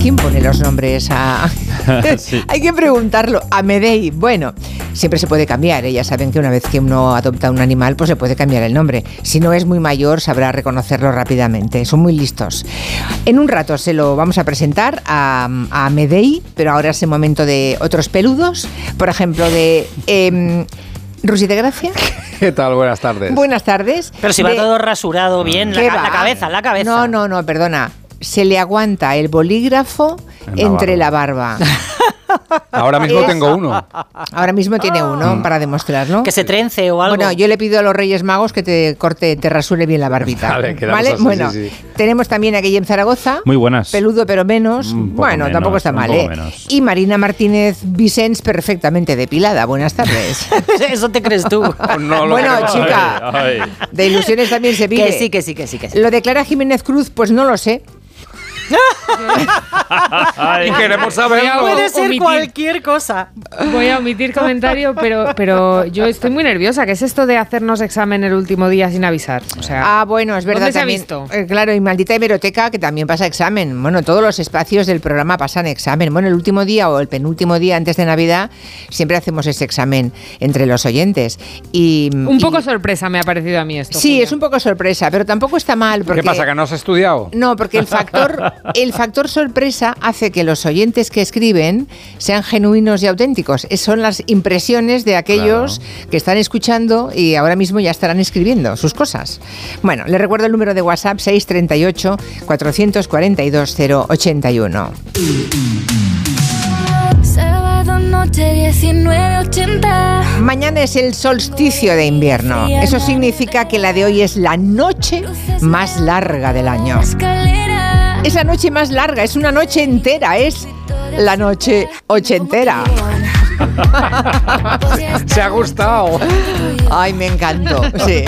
¿Quién pone los nombres a.? Sí. Hay que preguntarlo. A Medei. Bueno, siempre se puede cambiar. ¿eh? Ya saben que una vez que uno adopta un animal, pues se puede cambiar el nombre. Si no es muy mayor, sabrá reconocerlo rápidamente. Son muy listos. En un rato se lo vamos a presentar a, a Medei, pero ahora es el momento de otros peludos. Por ejemplo, de. em, Rusi de Gracia. ¿Qué tal? Buenas tardes. Buenas tardes. Pero si va De- todo rasurado bien, la, ¿Qué ca- la cabeza, la cabeza. No, no, no, perdona. Se le aguanta el bolígrafo En la entre barba. la barba. Ahora mismo Es- tengo uno. Ahora mismo tiene uno para demostrarlo. Que se trence o algo. Bueno, yo le pido a los Reyes Magos que te corte, te rasure bien la barbita. Vale, así, Bueno, sí, sí. tenemos también a Guillem Zaragoza. Muy buenas. Peludo pero menos. Bueno, menos, tampoco está mal, ¿eh? menos. Y Marina Martínez Vicens perfectamente depilada. Buenas tardes. Eso te crees tú. No lo bueno, creo. chica, Ay, ay. de ilusiones también se vive. que sí, que sí, que sí, que sí. Lo de Clara Jiménez Cruz, pues no lo sé. Ay. Y queremos saberlo. Puede ser omitir. cualquier cosa. Voy a omitir comentario, pero, pero yo estoy muy nerviosa. ¿Qué es esto de hacernos examen el último día sin avisar? O sea, Ah, bueno, es verdad ¿Dónde se ha también. visto? Eh, claro, y maldita hemeroteca que también pasa examen. Bueno, todos los espacios del programa pasan examen. Bueno, el último día o el penúltimo día antes de Navidad siempre hacemos ese examen entre los oyentes. Y, un y- poco sorpresa me ha parecido a mí esto. Sí, Julia. es un poco sorpresa, pero tampoco está mal. Porque, ¿Qué pasa? ¿Que no has estudiado? No, porque el factor, el factor sorpresa hace que los oyentes que escriben sean genuinos y auténticos. Es- Son las impresiones de aquellos que están escuchando y ahora mismo ya estarán escribiendo sus cosas. Bueno, les recuerdo el número de WhatsApp 638 442 081. Sábado noche 1980. Mañana es el solsticio de invierno. Eso significa que la de hoy es la noche más larga del año. Es la noche más larga, es una noche entera, es la noche ochentera. Se ha gustado. Ay, me encantó. Sí.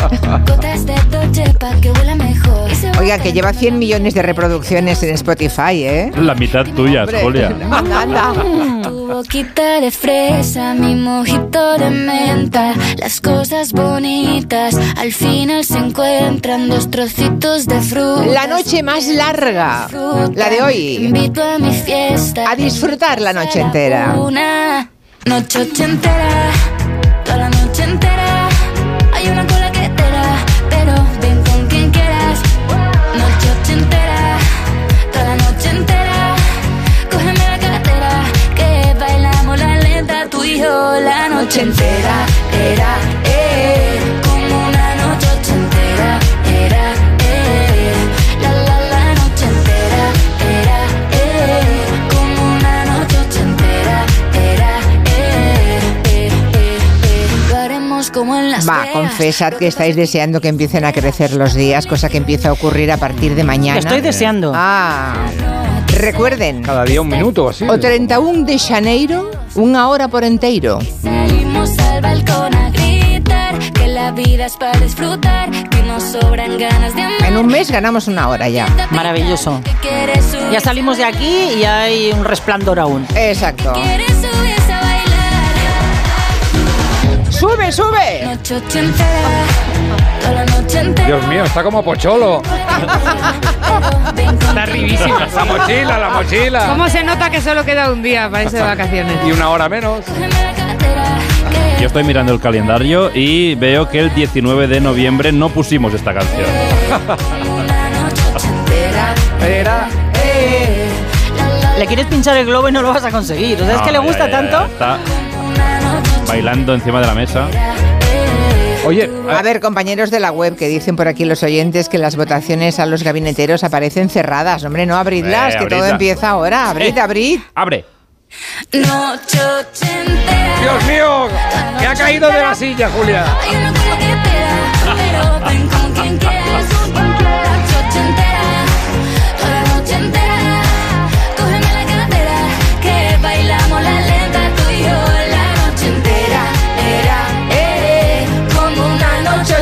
Oiga, que lleva 100 millones de reproducciones en Spotify, ¿eh? La mitad tuya, Julia. Tu boquita de fresa, mi mojito de menta. Las cosas bonitas al final se encuentran dos trocitos de fruta. La noche más larga, la de hoy. Invito a mi fiesta. A disfrutar la noche entera. Una noche ochentera, noche entera. Era, eh, como una noche ochentera. Era, eh, la la la noche entera. Era, eh, como una noche ochentera. Era, eh, eh, eh, eh. Lo haremos como en las Va, confesad que estáis deseando que empiecen a crecer los días, cosa que empieza a ocurrir a partir de mañana. Lo estoy deseando. Ah, recuerden, Cada día un minuto así. o 31 de Janeiro, una hora por entero. Salimos al balcón a gritar que la vida es para disfrutar, que nos sobran ganas de amar. En un mes ganamos una hora ya. Maravilloso. Ya salimos de aquí y hay un resplandor aún. Exacto. ¡Sube, sube! Dios mío, está como pocholo. Está arribísima. La mochila, la mochila. ¿Cómo se nota que solo queda un día para irse de vacaciones? Y una hora menos. Yo estoy mirando el calendario y veo que el 19 de noviembre no pusimos esta canción. Le quieres pinchar el globo y no lo vas a conseguir. O sea, es No, que le gusta ya, ya, tanto. Está bailando encima de la mesa. Oye, A ver, compañeros de la web, que dicen por aquí los oyentes que las votaciones a los gabineteros aparecen cerradas. Hombre, no abridlas, Eh, que todo empieza ahora. Abrid, Eh. abrid. ¡Abre! Dios mío, que ha caído de la silla, Julia.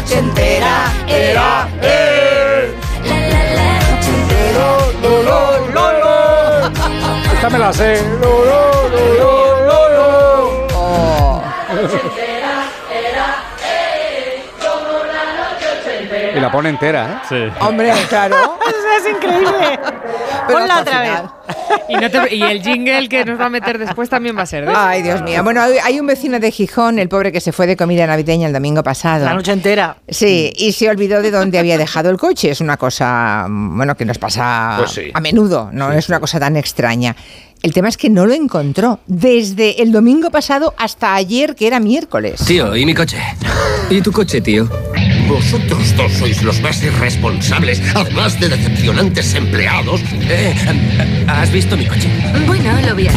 Noche ochentera. Era, eh, la la la noche entera. Esta me la sé. Lo, lo, lo, lo, lo, lo. Oh. Y la pone entera, ¿eh? Sí. Hombre, claro. Eso es increíble. Pero Ponla otra vez. Y, no te- y el jingle que nos va a meter después también va a ser eso. Ay, Dios mío. Bueno, hay un vecino de Gijón, el pobre que se fue de comida navideña el domingo pasado. La noche entera. Sí, y se olvidó de dónde había dejado el coche. Es una cosa, mm, bueno, que nos pasa Pues sí. a menudo, no es una cosa tan extraña. El tema es que no lo encontró desde el domingo pasado hasta ayer, que era miércoles. Tío, ¿y mi coche? ¿Y tu coche, tío? Vosotros dos sois los más irresponsables, además de decepcionantes empleados. Eh, eh, ¿has visto mi coche? Bueno, lo vi.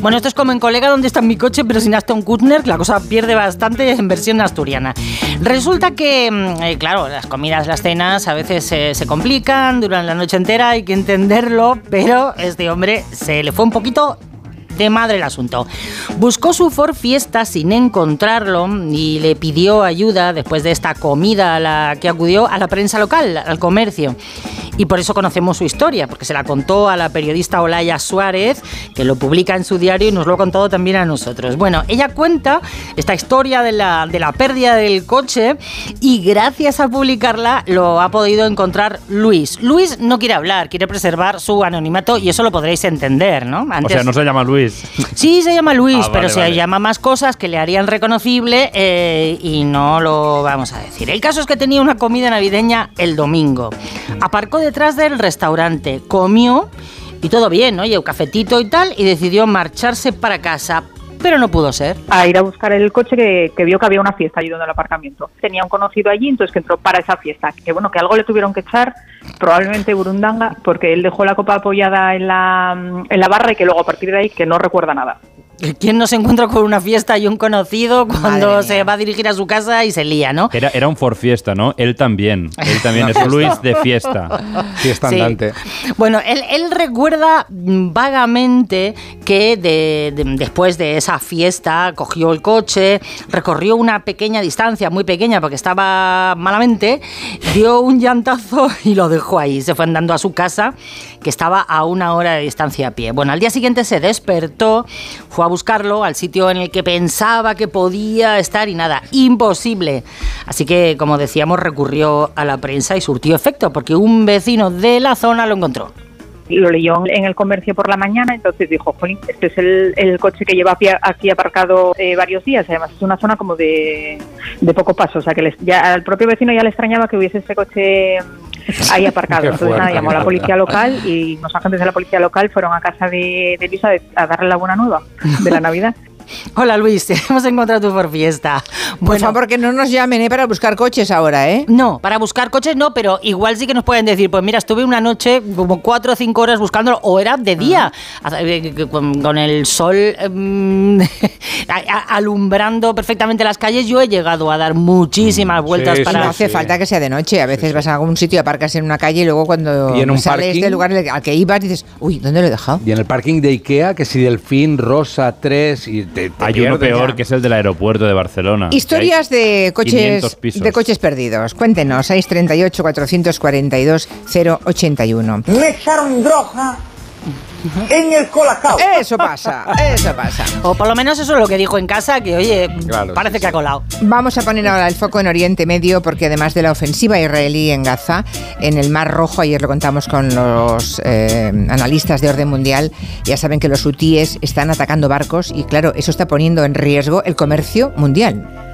Bueno, esto es como en Colega, ¿dónde está mi coche? Pero sin Aston Kutner, la cosa pierde bastante en versión asturiana. Resulta que, mm, eh, claro, las comidas, las cenas a veces se complican, duran la noche entera, hay que entenderlo, pero este hombre se le fue un poquito de madre el asunto. Buscó su Ford Fiesta sin encontrarlo y le pidió ayuda después de esta comida a la que acudió a la prensa local, al comercio. Y por eso conocemos su historia, porque se la contó a la periodista Olaya Suárez, que lo publica en su diario y nos lo ha contado también a nosotros. Bueno, ella cuenta esta historia de la, de la pérdida del coche y gracias a publicarla lo ha podido encontrar Luis. Luis no quiere hablar, quiere preservar su anonimato y eso lo podréis entender, ¿no? O Antes- sea, no se llama Luis. Sí, se llama Luis, Ah, vale, pero se vale. llama más cosas que le harían reconocible eh, y no lo vamos a decir. El caso es que tenía una comida navideña el domingo. Aparcó detrás del restaurante, comió y todo bien, oye, un cafetito y tal, y decidió marcharse para casa. Pero no pudo ser. a ir a buscar el coche que, que vio que había una fiesta allí donde el aparcamiento. Tenía un conocido allí, entonces que entró para esa fiesta. Que bueno, que algo le tuvieron que echar, probablemente Burundanga, porque él dejó la copa apoyada en la, en la barra y que luego a partir de ahí que no recuerda nada. ¿Quién no se encuentra con una fiesta y un conocido cuando se va a dirigir a su casa y se lía, ¿no? Era, era un for fiesta, ¿no? Él también. Él también es Luis de fiesta. Fiesta Sí. andante. Bueno, él, él recuerda vagamente que de- de- después de esa fiesta cogió el coche, recorrió una pequeña distancia, muy pequeña porque estaba malamente, dio un llantazo y lo dejó ahí. Se fue andando a su casa, que estaba a una hora de distancia a pie. Bueno, al día siguiente se despertó, fue a buscarlo al sitio en el que pensaba que podía estar y nada, imposible. Así que, como decíamos, recurrió a la prensa y surtió efecto porque un vecino de la zona lo encontró. Lo leyó en el comercio por la mañana, entonces dijo, jolín, este es el, el coche que lleva aquí- aparcado eh, varios días. Además es una zona como de, de poco paso, o sea que les- ya al propio vecino ya le extrañaba que hubiese ese coche mm, ahí aparcado. Qué Entonces fuerte, nada, llamó a la policía local y los agentes de la policía local fueron a casa de, de Luisa a darle la buena nueva de la Navidad. Hola Luis, hemos encontrado tu por fiesta. Por favor, que no nos llamen ¿eh? para buscar coches ahora, ¿eh? No, para buscar coches no, pero igual sí que nos pueden decir, pues mira, estuve una noche como cuatro o cinco horas buscándolo, o era de día, eh, con, con el sol em, alumbrando perfectamente las calles, yo he llegado a dar muchísimas vueltas sí, para... no hace sí. falta que sea de noche. A veces vas a algún sitio, aparcas en una calle y luego cuando Y en un sales parking. del lugar al que ibas dices, uy, ¿dónde lo he dejado? Y en el parking de Ikea, que si Delfín, Rosa 3 y te, te Hay uno pierdes peor ya. que es el del aeropuerto de Barcelona. Historias de 500 coches de coches perdidos. Cuéntenos, 638 442 081. Me echaron droga en el colacao. Eso pasa, eso pasa. O por lo menos eso es lo que dijo en casa, que oye, Claro, parece sí, que ha colado. Vamos a poner ahora el foco en Oriente Medio porque además de la ofensiva israelí en Gaza, en el Mar Rojo, ayer lo contamos con los eh, analistas de orden mundial, ya saben que los hutíes están atacando barcos y claro, eso está poniendo en riesgo el comercio mundial.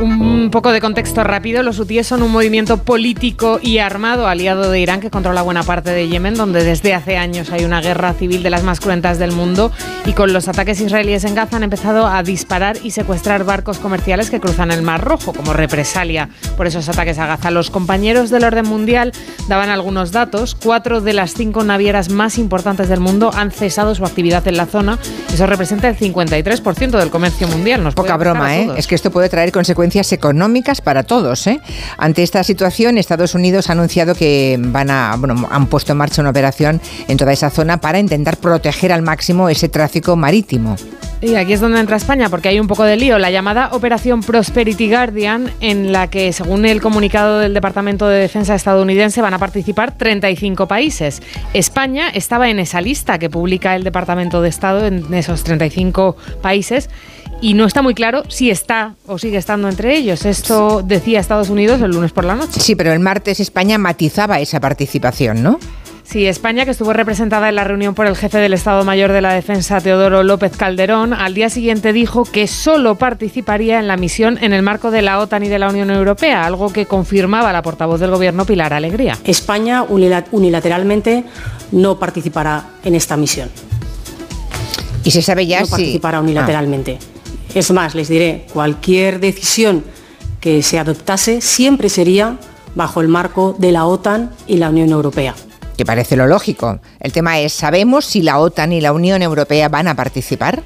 Un poco de contexto rápido, los hutíes son un movimiento político y armado aliado de Irán que controla buena parte de Yemen, donde desde hace años hay una guerra civil de las más cruentas del mundo y con los ataques israelíes en Gaza han empezado a disparar y secuestrar barcos comerciales que cruzan el Mar Rojo como represalia por esos ataques a Gaza. Los compañeros del orden mundial daban algunos datos. Cuatro de las cinco navieras más importantes del mundo han cesado su actividad en la zona. Eso representa el 53% del comercio mundial. Nos Poca broma, ¿eh? Es que esto puede traer consecuencias económicas para todos, ¿eh? Ante esta situación, Estados Unidos ha anunciado que van a, bueno, han puesto en marcha una operación en toda esa zona para intentar proteger al máximo ese tráfico marítimo. Y aquí es donde entra España, porque hay un poco de lío. La llamada Operación Prosperity Guardian, en la que, según el comunicado del Departamento de Defensa estadounidense, van a participar 35 países. España estaba en esa lista que publica el Departamento de Estado en esos 35 países. Y no está muy claro si está o sigue estando entre ellos. Esto decía Estados Unidos el lunes por la noche. Sí, pero el martes España matizaba esa participación, ¿no? Sí, España, que estuvo representada en la reunión por el jefe del Estado Mayor de la Defensa, Teodoro López Calderón, al día siguiente dijo que solo participaría en la misión en el marco de la OTAN y de la Unión Europea, algo que confirmaba la portavoz del Gobierno, Pilar Alegría. España unilateralmente no participará en esta misión. ¿Y se sabe ya no si...? participará Ah. Es más, les diré, cualquier decisión que se adoptase siempre sería bajo el marco de la OTAN y la Unión Europea. Que parece lo lógico. El tema es, ¿sabemos si la OTAN y la Unión Europea van a participar?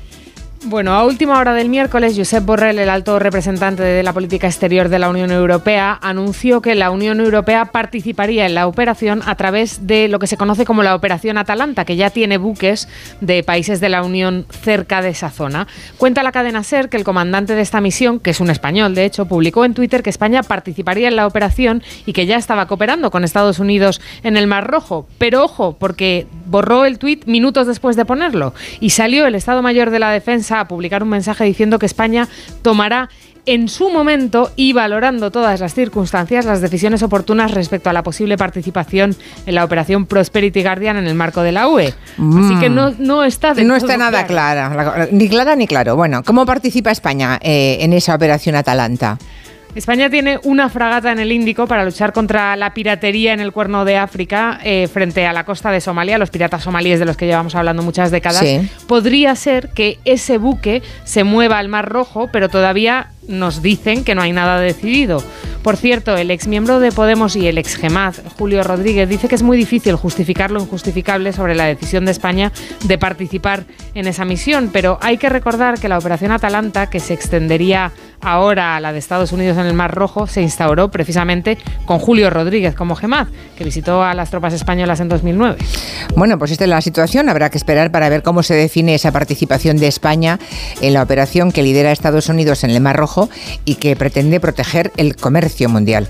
Bueno, a última hora del miércoles, Josep Borrell, el alto representante de la política exterior de la Unión Europea, anunció que la Unión Europea participaría en la operación a través de lo que se conoce como la Operación Atalanta, que ya tiene buques de países de la Unión cerca de esa zona. Cuenta la cadena SER que el comandante de esta misión, que es un español de hecho, publicó en Twitter que España participaría en la operación y que ya estaba cooperando con Estados Unidos en el Mar Rojo. Pero ojo, porque borró el tuit minutos después de ponerlo y salió el Estado Mayor de la Defensa a publicar un mensaje diciendo que España tomará en su momento y valorando todas las circunstancias las decisiones oportunas respecto a la posible participación en la operación Prosperity Guardian en el marco de la UE. Así que no, no está del No está nada claro. clara, la- ni clara ni claro. Bueno, ¿cómo participa España eh, en esa operación Atalanta? España tiene una fragata en el Índico para luchar contra la piratería en el Cuerno de África eh, frente a la costa de Somalia, los piratas somalíes de los que llevamos hablando muchas décadas. Sí. Podría ser que ese buque se mueva al Mar Rojo, pero todavía nos dicen que no hay nada decidido. Por cierto, el exmiembro de Podemos y el ex Gemaz, Julio Rodríguez, dice que es muy difícil justificar lo injustificable sobre la decisión de España de participar en esa misión, pero hay que recordar que la operación Atalanta, que se extendería ahora la de Estados Unidos en el Mar Rojo, se instauró precisamente con Julio Rodríguez como Gemaz, que visitó a las tropas españolas en 2009. Bueno, pues esta es la situación. Habrá que esperar para ver cómo se define esa participación de España en la operación que lidera Estados Unidos en el Mar Rojo y que pretende proteger el comercio mundial.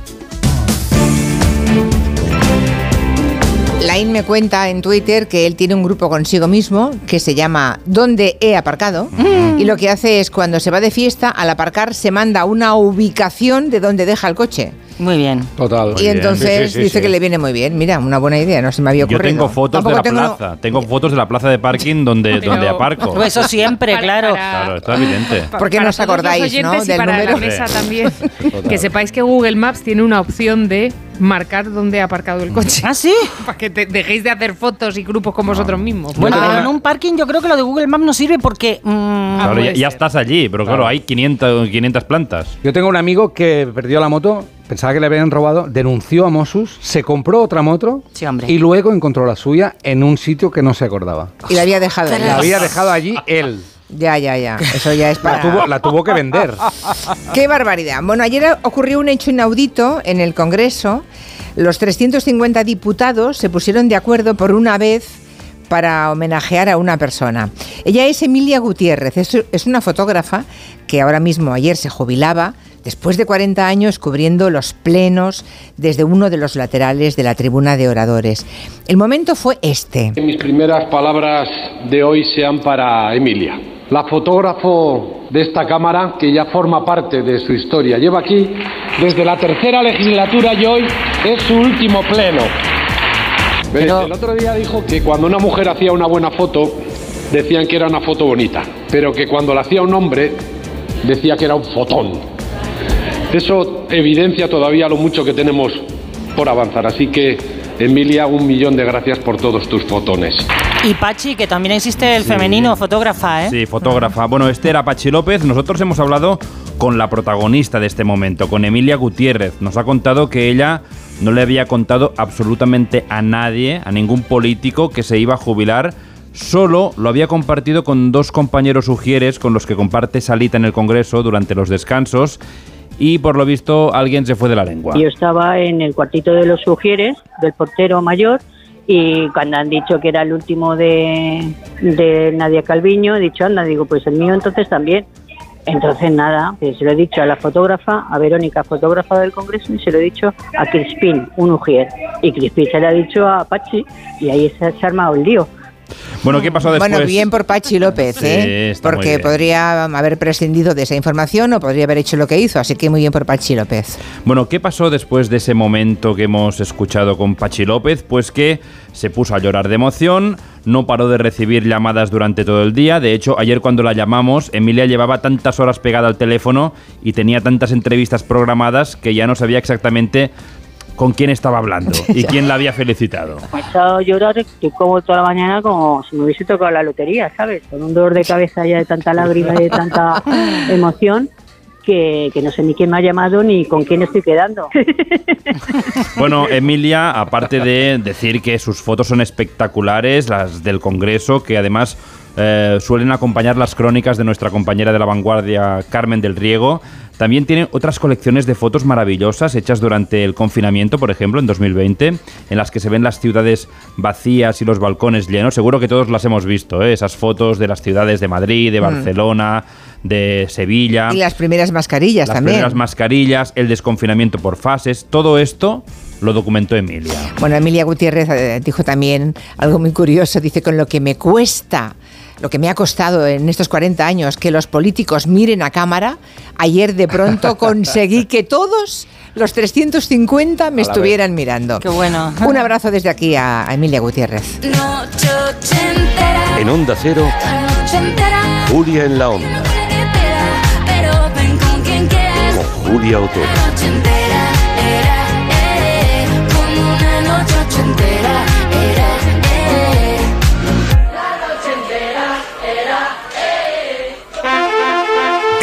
Lain me cuenta en Twitter que él tiene un grupo consigo mismo que se llama ¿Dónde he aparcado? Y lo que hace es cuando se va de fiesta, al aparcar se manda una ubicación de donde deja el coche. Muy bien. Total. y entonces Sí, sí, sí, dice sí. que le viene muy bien. Mira, una buena idea, no se me había Yo ocurrido. tengo fotos de la tengo- plaza. Tengo fotos de la plaza de parking donde, Pero- donde aparco. Pues eso siempre, claro. Claro, está evidente. ¿Por qué no os Para acordáis, no, del para número? la mesa también. Que sepáis que Google Maps tiene una opción de marcar dónde ha aparcado el coche. ¿Ah, sí? Para que te dejéis de hacer fotos y grupos con vosotros mismos. Bueno, una- en un parking yo creo que lo de Google Maps no sirve porque... mm, Claro, ya, estás allí, pero claro, hay 500, 500 plantas. Yo tengo un amigo que perdió la moto, pensaba que le habían robado, denunció a Mossus, se compró otra moto Sí, hombre. y luego encontró la suya en un sitio que no se acordaba. Y la había dejado. La había dejado allí él. Ya, ya, ya. Eso ya es La para... tuvo, la tuvo que vender. ¡Qué barbaridad! Bueno, ayer ocurrió un hecho inaudito en el Congreso. Los 350 diputados se pusieron de acuerdo por una vez para homenajear a una persona. Ella es Emilia Gutiérrez, es, es una fotógrafa que ahora mismo ayer se jubilaba después de 40 años cubriendo los plenos desde uno de los laterales de la tribuna de oradores. El momento fue este. Mis primeras palabras de hoy sean para Emilia, la fotógrafo de esta Cámara que ya forma parte de su historia. Lleva aquí desde la tercera legislatura y hoy es su último pleno. Veréis, El otro día dijo que cuando una mujer hacía una buena foto, decían que era una foto bonita, pero que cuando la hacía un hombre, decía que era un fotón. Eso evidencia todavía lo mucho que tenemos por avanzar. Así que, Emilia, un millón de gracias por todos tus fotones. Y Pachi, que también existe el femenino fotógrafa, ¿eh? Sí, fotógrafa. Bueno, este era Pachi López. Nosotros hemos hablado con la protagonista de este momento, con Emilia Gutiérrez. Nos ha contado que ella no le había contado absolutamente a nadie, a ningún político que se iba a jubilar. Solo lo había compartido con dos compañeros ujieres con los que comparte salita en el Congreso durante los descansos. Y por lo visto alguien se fue de la lengua. Yo estaba en el cuartito de los sugieres, del portero mayor, y cuando han dicho que era el último de, Nadia Calviño, he dicho, anda, digo, pues el mío entonces también. Entonces nada, pues se lo he dicho a la fotógrafa, a Verónica, fotógrafa del Congreso, y se lo he dicho a Crispín, un ujier. Y Crispín se lo ha dicho a Pachi, y ahí se ha armado el lío. Bueno, ¿qué pasó después? Bueno, bien por Pachi López, Sí, ¿eh? muy Porque podría haber prescindido de esa información o podría haber hecho lo que hizo, así que muy bien por Pachi López. Bueno, ¿qué pasó después de ese momento que hemos escuchado con Pachi López? Pues que se puso a llorar de emoción, no paró de recibir llamadas durante todo el día. De hecho, ayer cuando la llamamos, Emilia llevaba tantas horas pegada al teléfono y tenía tantas entrevistas programadas que ya no sabía exactamente con quién estaba hablando y quién la había felicitado. Me he echado a llorar, estoy como toda la mañana como si me hubiese tocado la lotería, ¿sabes? Con un dolor de cabeza ya de tanta lágrima y de tanta emoción que, que no sé ni quién me ha llamado ni con quién estoy quedando. Bueno, Emilia, aparte de decir que sus fotos son espectaculares, las del Congreso, que además eh, suelen acompañar las crónicas de nuestra compañera de la vanguardia, Carmen del Riego, también tiene otras colecciones de fotos maravillosas hechas durante el confinamiento, por ejemplo, en 2020, en las que se ven las ciudades vacías y los balcones llenos. Seguro que todos las hemos visto, ¿eh? esas fotos de las ciudades de Madrid, de Mm. Barcelona, de Sevilla. Y las primeras mascarillas las también. primeras mascarillas, el desconfinamiento por fases, todo esto lo documentó Emilia. Bueno, Emilia Gutiérrez eh, dijo también algo muy curioso, dice, con lo que me cuesta, lo que me ha costado en estos 40 años que los políticos miren a cámara, ayer de pronto conseguí que todos los 350 me estuvieran mirando. Qué bueno. Un abrazo desde aquí a Emilia Gutiérrez. En Onda Cero, Julia en la Onda, con Julia Otero.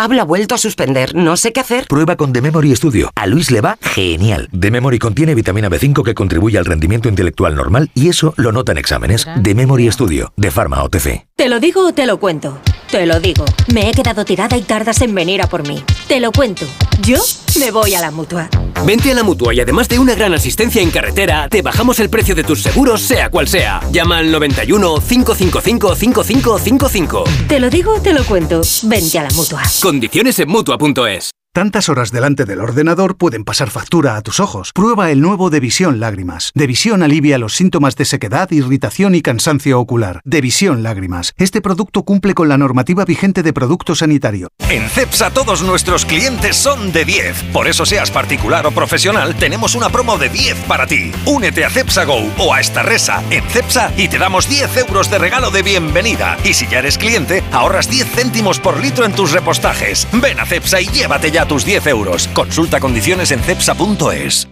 Pablo ha vuelto a suspender, no sé qué hacer. Prueba con The Memory Studio. A Luis le va genial. The Memory contiene vitamina B5 que contribuye al rendimiento intelectual normal y eso lo nota en exámenes. The Memory Studio, de Pharma OTC. ¿Te lo digo o te lo cuento? Te lo digo. Me he quedado tirada y tardas en venir a por mí. Te lo cuento. Yo me voy a la mutua. Vente a la mutua y además de una gran asistencia en carretera, te bajamos el precio de tus seguros, sea cual sea. Llama al 91 555 5555. Te lo digo te lo cuento. Vente a la mutua. Condiciones en mutua.es. Tantas horas delante del ordenador pueden pasar factura a tus ojos. Prueba el nuevo Devisión Lágrimas. Devisión alivia los síntomas de sequedad, irritación y cansancio ocular. Devisión Lágrimas. Este producto cumple con la normativa vigente de producto sanitario. En CEPSA todos nuestros clientes son de 10. Por eso seas particular o profesional, tenemos una promo de 10 para ti. Únete a CEPSA Go o a esta resa en CEPSA y te damos 10 euros de regalo de bienvenida. Y si ya eres cliente, ahorras 10 céntimos por litro en tus repostajes. Ven a CEPSA y llévate ya tus 10 euros. Consulta condiciones en cepsa.es.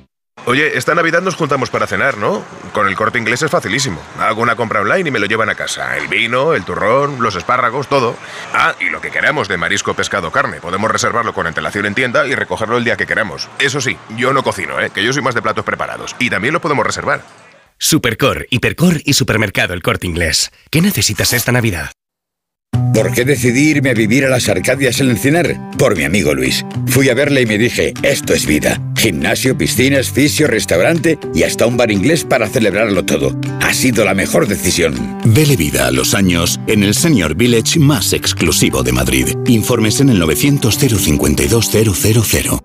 Oye, esta Navidad nos juntamos para cenar, ¿no? Con el corte inglés es facilísimo. Hago una compra online y me lo llevan a casa. El vino, el turrón, los espárragos, todo. Ah, y lo que queramos de marisco, pescado, carne. Podemos reservarlo con antelación en tienda y recogerlo el día que queramos. Eso sí, yo no cocino, ¿eh? Que yo soy más de platos preparados. Y también lo podemos reservar. Supercor, Hipercor y Supermercado El Corte Inglés. ¿Qué necesitas esta Navidad? ¿Por qué decidí irme a vivir a las Arcadias en Encinar? Por mi amigo Luis. Fui a verle y me dije, esto es vida. Gimnasio, piscinas, fisio, restaurante y hasta un bar inglés para celebrarlo todo. Ha sido la mejor decisión. Dele vida a los años en el Senior Village más exclusivo de Madrid. Informes en el 900 052 000.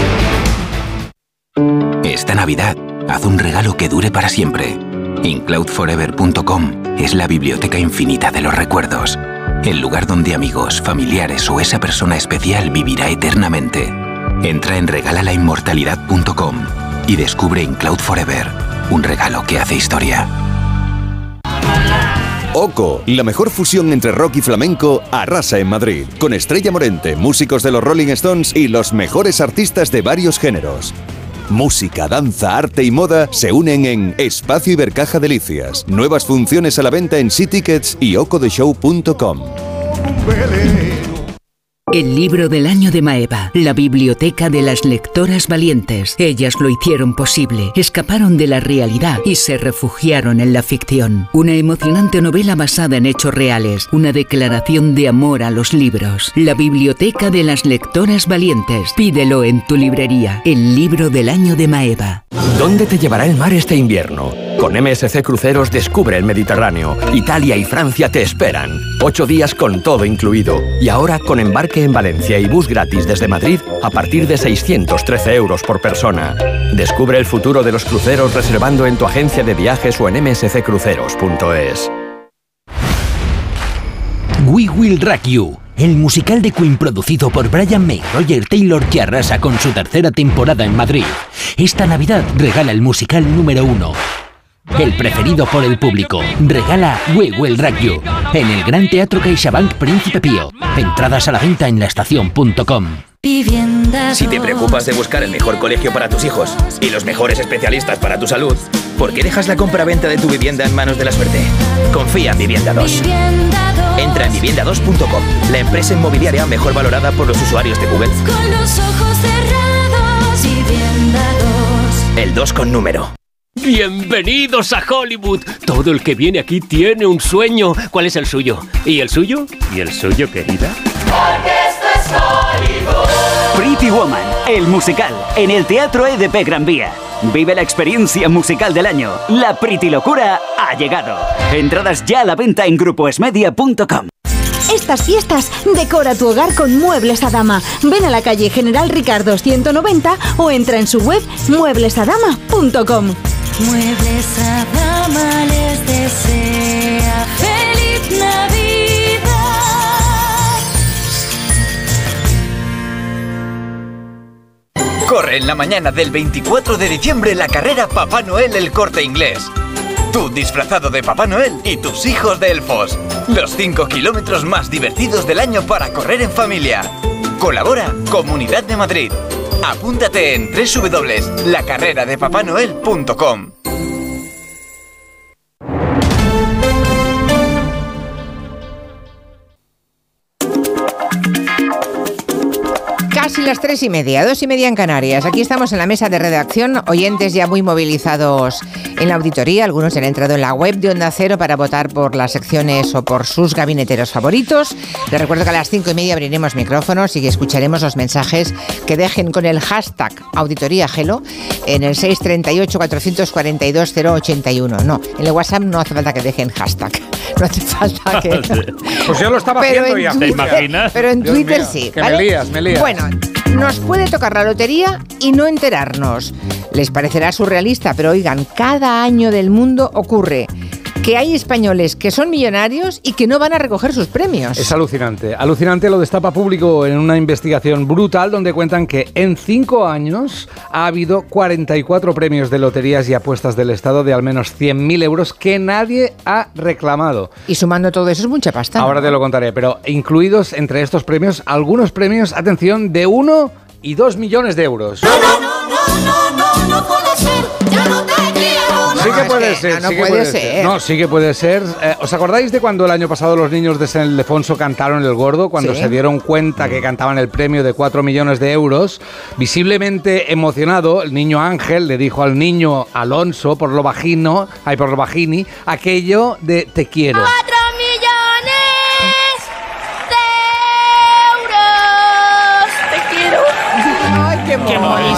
Esta Navidad, haz un regalo que dure para siempre. InCloudForever.com es la biblioteca infinita de los recuerdos. El lugar donde amigos, familiares o esa persona especial vivirá eternamente. Entra en regalalainmortalidad.com y descubre InCloud Forever, un regalo que hace historia. Oco, la mejor fusión entre rock y flamenco, arrasa en Madrid, con Estrella Morente, músicos de los Rolling Stones y los mejores artistas de varios géneros. Música, danza, arte y moda se unen en Espacio Ibercaja Delicias. Nuevas funciones a la venta en Tickets y ocodeshow.com. El libro del año de Maeva, la biblioteca de las lectoras valientes. Ellas lo hicieron posible, escaparon de la realidad y se refugiaron en la ficción. Una emocionante novela basada en hechos reales, una declaración de amor a los libros. La biblioteca de las lectoras valientes. Pídelo en tu librería. El libro del año de Maeva. ¿Dónde te llevará el mar este invierno? Con MSC Cruceros descubre el Mediterráneo. Italia y Francia te esperan. Ocho días con todo incluido. Y ahora con embarque en Valencia y bus gratis desde Madrid a partir de 613 euros por persona. Descubre el futuro de los cruceros reservando en tu agencia de viajes o en msccruceros.es. We Will Rock You, el musical de Queen producido por Brian May Roger Taylor que arrasa con su tercera temporada en Madrid. Esta Navidad regala el musical número uno. El preferido por el público. Regala We Will You en el Gran Teatro CaixaBank Príncipe Pío. Entradas a la venta en laestacion.com. Si te preocupas de buscar el mejor colegio para tus hijos y los mejores especialistas para tu salud, ¿por qué dejas la compra-venta de tu vivienda en manos de la suerte? Confía en Vivienda 2. Entra en vivienda2.com, la empresa inmobiliaria mejor valorada por los usuarios de Google. Con los ojos cerrados, vivienda 2. El 2 con número. Bienvenidos a Hollywood. Todo el que viene aquí tiene un sueño. ¿Cuál es el suyo? ¿Y el suyo? ¿Y el suyo, querida? Porque esto es Hollywood. Pretty Woman, el musical, en el Teatro EDP Gran Vía. Vive la experiencia musical del año. La Pretty Locura ha llegado. Entradas ya a la venta en grupoesmedia.com. Estas fiestas decora tu hogar con Muebles Adama. Ven a la calle General Ricardo 190 o entra en su web mueblesadama.com. Muebles a dama les desea feliz Navidad. Corre en la mañana del 24 de diciembre la carrera Papá Noel el Corte Inglés. Tú disfrazado de Papá Noel y tus hijos de elfos. Los 5 kilómetros más divertidos del año para correr en familia. Colabora Comunidad de Madrid. Apúntate en www.lacarreradepapanoel.com. las tres y media, dos y media en Canarias. Aquí estamos en la mesa de redacción, oyentes ya muy movilizados en la auditoría. Algunos han entrado en la web de Onda Cero para votar por las secciones o por sus gabineteros favoritos. Les recuerdo que a las cinco y media abriremos micrófonos y que escucharemos los mensajes que dejen con el hashtag Auditoría Gelo en el 638-442-081. No, en el WhatsApp no hace falta que dejen hashtag. No hace falta que. Pues yo lo estaba Pero haciendo en ya. Twitter- Pero en Dios Twitter mío, sí. Que ¿vale? me lías, me lías. Bueno, nos puede tocar la lotería y no enterarnos. Les parecerá surrealista, pero oigan, cada año del mundo ocurre que hay españoles que son millonarios y que no van a recoger sus premios. Es alucinante. Alucinante lo destapa público en una investigación brutal donde cuentan que en cinco años ha habido 44 premios de loterías y apuestas del Estado de al menos 100.000 euros que nadie ha reclamado. Y sumando todo eso es mucha pasta. ¿no? Ahora te lo contaré, pero incluidos entre estos premios algunos premios, atención, de 1 y 2 millones de euros. No puede Sí que puede ser, no, sí que puede ser. No, sí que puede ser. Eh, ¿Os acordáis de cuando el año pasado los niños de San Ildefonso cantaron El Gordo? Cuando Sí. se dieron cuenta que cantaban el premio de 4 millones de euros. Visiblemente emocionado, el niño Ángel le dijo al niño Alonso, por lo bajino, ay, por lo bajini, aquello de te quiero.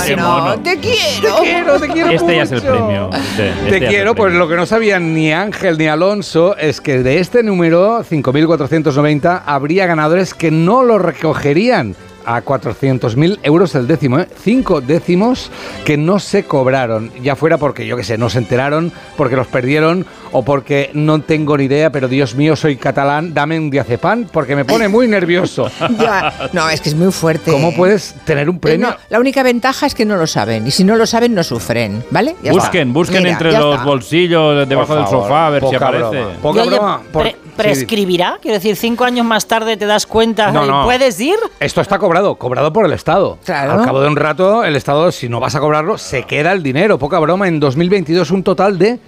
Qué mono. Te quiero. Te quiero, te quiero Este ya es el mucho. premio. Este- este Te quiero, pues lo que no sabían ni Ángel ni Alonso es que de este número, 5.490, habría ganadores que no lo recogerían. A 400.000 euros el décimo, ¿eh? Cinco décimos que no se cobraron, ya fuera porque, yo qué sé, no se enteraron, porque los perdieron o porque no tengo ni idea, pero Dios mío, soy catalán, dame un diazepam porque me pone muy nervioso. Ya. No, es que es muy fuerte. ¿Cómo puedes tener un Eh, premio? no, la única ventaja es que no lo saben. Y si no lo saben, no sufren. ¿Vale? Ya busquen, está. busquen Mira, entre los está. bolsillos, debajo del sofá, a ver si aparece. broma, poca broma. por- pre- sí. ¿Prescribirá? Quiero decir, cinco años más tarde te das cuenta No, y no. puedes ir. Esto está cobrado, cobrado por el Estado. Claro. Al cabo de un rato, el Estado, si no vas a cobrarlo, se queda el dinero. Poca broma, en 2022 un total de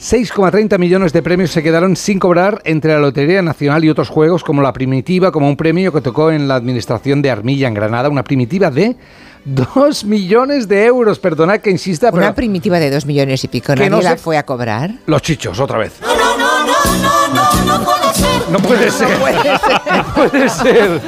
6,30 millones de premios se quedaron sin cobrar entre la Lotería Nacional y otros juegos como la Primitiva, como un premio que tocó en la administración de Armilla en Granada, una primitiva de 2 millones de euros. Perdonad que insista, pero Una primitiva de dos millones y pico. ¿Nadie no la se- fue a cobrar? los chichos, otra vez. No puede ser. No puede ser.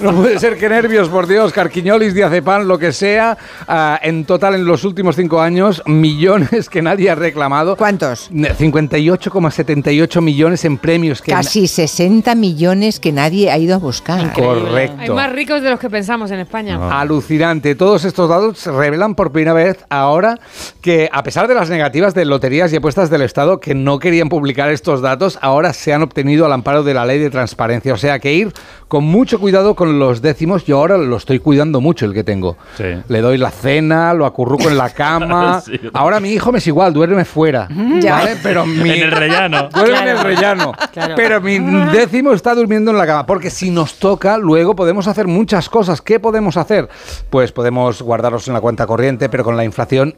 No puede ser. Qué nervios, por Dios. Carquiñolis, diazepam, lo que sea. Ah, en total, en los últimos cinco años, millones que nadie ha reclamado. ¿Cuántos? 58,78 millones en premios. Que Casi 60 millones que nadie ha ido a buscar. Correcto. Hay más ricos de los que pensamos en España. Alucinante. Todos estos datos revelan por primera vez ahora que, a pesar de las negativas de loterías y apuestas del Estado que no querían publicar estos datos, ahora se han obtenido al amparo de la ley de transparencia. O sea que ir con mucho cuidado con los décimos. Yo ahora lo estoy cuidando mucho el que tengo. Sí. Le doy la cena, lo acurruco en la cama. Sí. Ahora mi hijo me es igual, duerme fuera. Ya. ¿vale? Pero mi, En el rellano. Duerme en el rellano. Claro. Pero mi décimo está durmiendo en la cama. Porque si nos toca, luego podemos hacer muchas cosas. ¿Qué podemos hacer? Pues podemos guardarlos en la cuenta corriente, pero con la inflación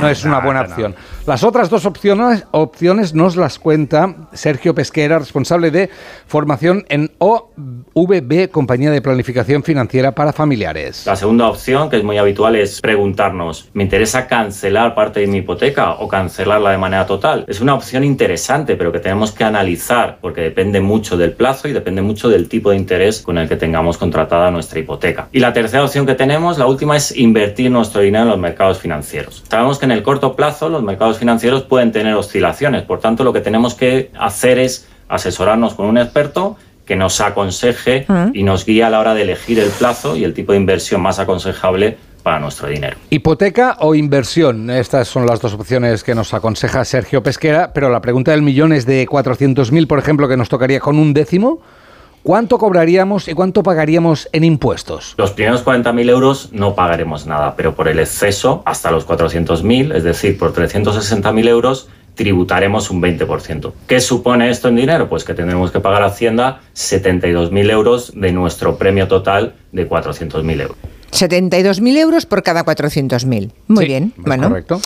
no es una buena opción. Las otras dos opciones, opciones nos las cuenta Sergio Pesquera, responsable de formación en OVB, Compañía de Planificación Financiera para Familiares. La segunda opción, que es muy habitual, es preguntarnos, ¿me interesa cancelar parte de mi hipoteca o cancelarla de manera total? Es una opción interesante, pero que tenemos que analizar porque depende mucho del plazo y depende mucho del tipo de interés con el que tengamos contratada nuestra hipoteca. Y la tercera opción que tenemos, la última, es invertir nuestro dinero en los mercados financieros. Sabemos que en el corto plazo los mercados financieros pueden tener oscilaciones, por tanto lo que tenemos que hacer es asesorarnos con un experto que nos aconseje Mm. y nos guíe a la hora de elegir el plazo y el tipo de inversión más aconsejable para nuestro dinero. Hipoteca o inversión, estas son las dos opciones que nos aconseja Sergio Pesquera, pero la pregunta del millón es de 400.000, por ejemplo, que nos tocaría con un décimo. ¿Cuánto cobraríamos y cuánto pagaríamos en impuestos? Los primeros 40.000 euros no pagaremos nada, pero por el exceso hasta los 400.000, es decir, por 360.000 euros, tributaremos un 20%. ¿Qué supone esto en dinero? Pues que tendremos que pagar a Hacienda 72.000 euros de nuestro premio total de 400.000 euros. 72.000 euros por cada 400.000. Muy Sí, bien. Bueno, Correcto.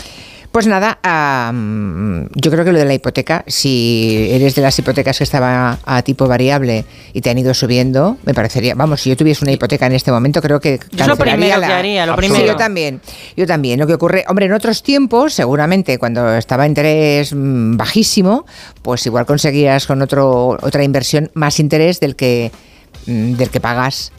Pues nada, am, yo creo que lo de la hipoteca, si eres de las hipotecas que estaba a tipo variable y te han ido subiendo, me parecería, vamos, si yo tuviese una hipoteca en este momento, creo que Yo lo cancelaría primero la- que haría, lo Sí, primero. yo también, yo también. Lo que ocurre, hombre, en otros tiempos, seguramente cuando estaba interés mm, bajísimo, pues igual conseguías con otro otra inversión más interés del que mm, del que pagas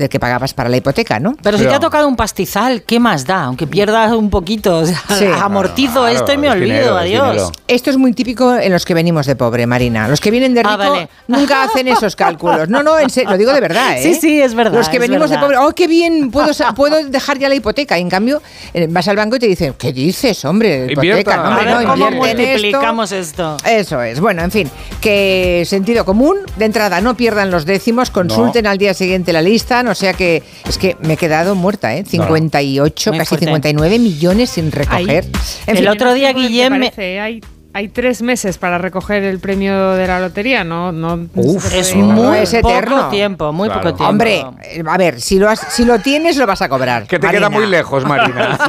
del que pagabas para la hipoteca, ¿no? Pero, si te ha tocado un pastizal, ¿qué más da? Aunque pierdas un poquito, o sea, Sí. amortizo Claro, esto y me es olvido, dinero, adiós. Esto es muy típico en los que venimos de pobre, Marina. Los que vienen de rico Ah, vale. nunca hacen esos cálculos. No, no, en serio, lo digo de verdad, ¿eh? Sí, sí, es verdad, Los que venimos verdad. de pobre, oh, qué bien, puedo, puedo dejar ya la hipoteca. Y en cambio, eh, vas al banco y te dicen, ¿qué dices, hombre? Hipoteca, Invierta. no, hombre, A ver no, cómo invierte en esto". multiplicamos esto. Eso es. Bueno, en fin, que sentido común. De entrada, no pierdan los décimos, consulten al día siguiente la lista. No sea que es que me he quedado muerta, ¿eh? 58, Muy casi fuerte. 59 millones sin recoger. En El fin. otro día, ¿Cómo te Guillem, me- parece? Hay, hay tres meses para recoger el premio de la lotería, ¿no? no Uf, es muy es poco eterno. tiempo, muy Claro. poco tiempo. Hombre, eh, a ver, si lo, has- si lo tienes, lo vas a cobrar. Que te Marina. queda muy lejos, Marina.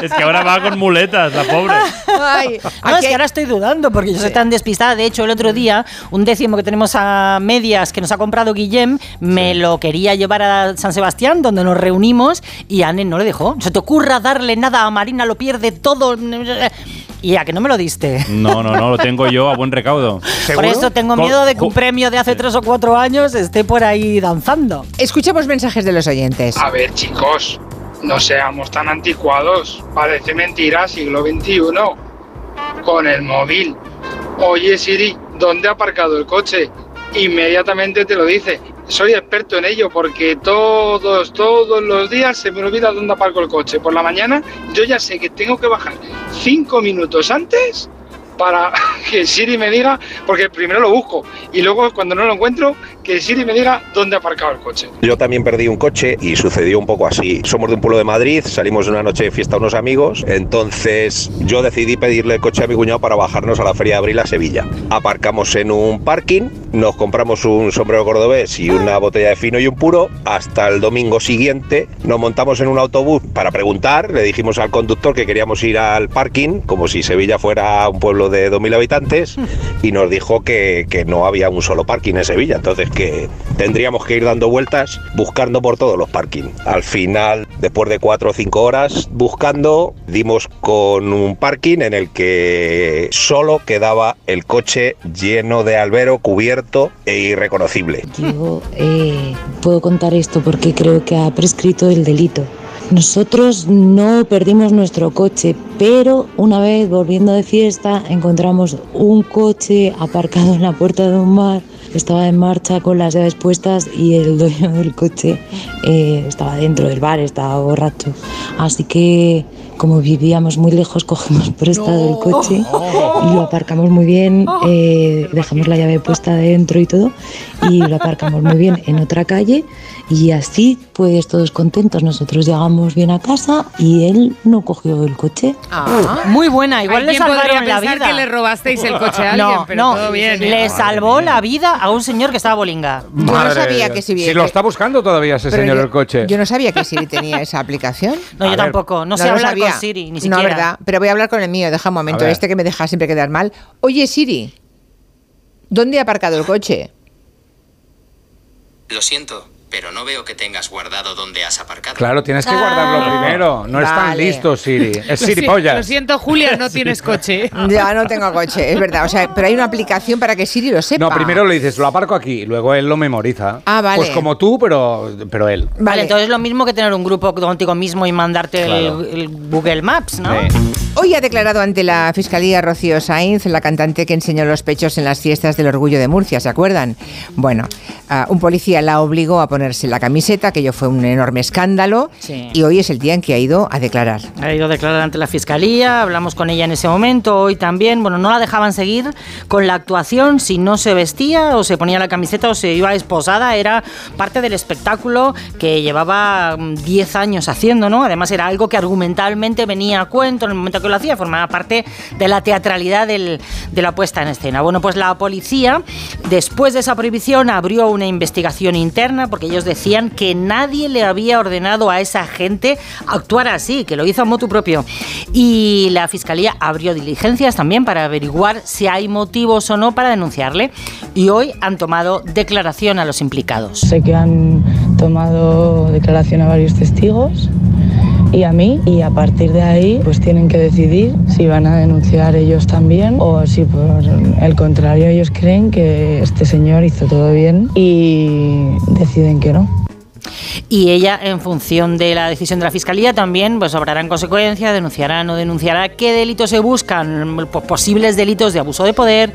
Es que ahora va con muletas, la pobre. Ay, No, es aquí que ahora estoy dudando porque yo soy tan despistada. De hecho, el otro día, un décimo que tenemos a medias que nos ha comprado Guillem, me lo quería llevar a San Sebastián, donde nos reunimos, y Anne no le dejó. Se te ocurra darle nada a Marina, lo pierde todo. Y a que no me lo diste. No, no, no, lo tengo yo a buen recaudo. Por eso tengo miedo de que un premio de hace tres o cuatro años esté por ahí danzando. Escuchemos mensajes de los oyentes. A ver, chicos, no seamos tan anticuados. Parece mentira, siglo XXI. Con el móvil. Oye, Siri, ¿dónde ha aparcado el coche? Inmediatamente te lo dice. Soy experto en ello porque todos, todos los días se me olvida dónde aparco el coche. Por la mañana yo ya sé que tengo que bajar cinco minutos antes para que Siri me diga, porque primero lo busco y luego cuando no lo encuentro, que Siri me diga dónde ha aparcado el coche. Yo también perdí un coche y sucedió un poco así. Somos de un pueblo de Madrid, salimos una noche de fiesta unos amigos, entonces yo decidí pedirle el coche a mi cuñado para bajarnos a la Feria de Abril a Sevilla. Aparcamos en un parking, nos compramos un sombrero cordobés y una botella de fino y un puro. Hasta el domingo siguiente nos montamos en un autobús para preguntar, le dijimos al conductor que queríamos ir al parking, como si Sevilla fuera un pueblo de 2.000 habitantes, y nos dijo que, que no había un solo parking en Sevilla, entonces que tendríamos que ir dando vueltas buscando por todos los parkings. Al final, después de cuatro o cinco horas buscando, dimos con un parking en el que solo quedaba el coche lleno de albero, cubierto e irreconocible. Yo eh, puedo contar esto porque creo que ha prescrito el delito. Nosotros no perdimos nuestro coche, pero una vez volviendo de fiesta encontramos un coche aparcado en la puerta de un bar. Estaba en marcha con las llaves puestas y el dueño del coche eh, estaba dentro del bar, estaba borracho. Así que como vivíamos muy lejos, cogimos prestado el coche y lo aparcamos muy bien, eh, dejamos la llave puesta dentro y todo, y lo aparcamos muy bien en otra calle y así pues todos contentos. Nosotros llegamos bien a casa y él no cogió el coche. Muy buena, igual le salvaron la vida. que le robasteis el coche a alguien, no, pero no, todo bien. ¿eh? le salvó la vida a un señor que estaba bolinga. Yo no sabía que si bien- lo está buscando todavía ese señor yo- el coche. Yo no sabía que Siri tenía esa aplicación. No, yo tampoco. No sé lo hablar sabía. con Siri, ni No, siquiera. verdad. Pero voy a hablar con el mío. Deja un momento. A ver. Este que me deja siempre quedar mal. Oye, Siri, ¿dónde ha aparcado el coche? Lo siento, pero no veo que tengas guardado dónde has aparcado. Claro, tienes que guardarlo primero. No Vale. listo, Siri. Es Lo si- Siri Lo pollas. siento, Julia, no tienes coche. Ya no tengo coche, es verdad. O sea, pero hay una aplicación para que Siri lo sepa. No, primero le dices, lo aparco aquí, luego él lo memoriza. Ah, vale. Pues como tú, pero, pero él. Vale. entonces es lo mismo que tener un grupo contigo mismo y mandarte el- Claro. el, Google Maps, ¿no? Hoy ha declarado ante la Fiscalía Rocío Sainz, la cantante que enseñó los pechos en las fiestas del Orgullo de Murcia, ¿se acuerdan? Bueno, ah, un policía la obligó a ponerse la camiseta, aquello fue un enorme escándalo, Sí. y hoy es el día en que ha ido a declarar. Ha ido a declarar ante la fiscalía, hablamos con ella en ese momento, hoy también. Bueno, no la dejaban seguir con la actuación si no se vestía o se ponía la camiseta o se iba esposada. Era parte del espectáculo que llevaba mm, 10 años haciendo, ¿no? Además, era algo que argumentalmente venía a cuento en el momento que lo hacía, formaba parte de la teatralidad del- de la puesta en escena. Bueno, pues la policía, después de esa prohibición, abrió una investigación interna porque ellos decían que nadie le había ordenado a esa gente actuar así, que lo hizo a motu propio. Y la fiscalía abrió diligencias también para averiguar si hay motivos o no para denunciarle. Y hoy han tomado declaración a los implicados. Sé que han tomado declaración a varios testigos y a mí y a partir de ahí pues tienen que decidir si van a denunciar ellos también o si por el contrario ellos creen que este señor hizo todo bien y deciden que no. Y ella, en función de la decisión de la fiscalía, también pues obrará en consecuencia, denunciará o no denunciará qué delitos se buscan, pues, posibles delitos de abuso de poder,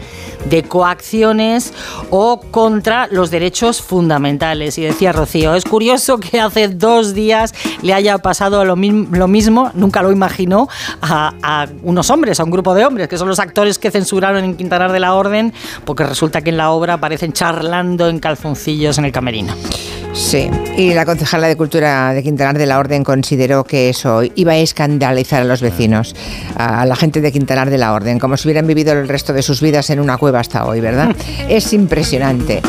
de coacciones o contra los derechos fundamentales. Y decía Rocío, es curioso que hace dos días le haya pasado lo, lo mismo, nunca lo imaginó, a, a unos hombres, a un grupo de hombres, que son los actores que censuraron en Quintanar de la Orden, porque resulta que en la obra aparecen charlando en calzoncillos en el camerino. Sí, y la concejala de Cultura de Quintanar de la Orden consideró que eso iba a escandalizar a los vecinos, a la gente de Quintanar de la Orden, como si hubieran vivido el resto de sus vidas en una cueva hasta hoy, ¿verdad? es impresionante.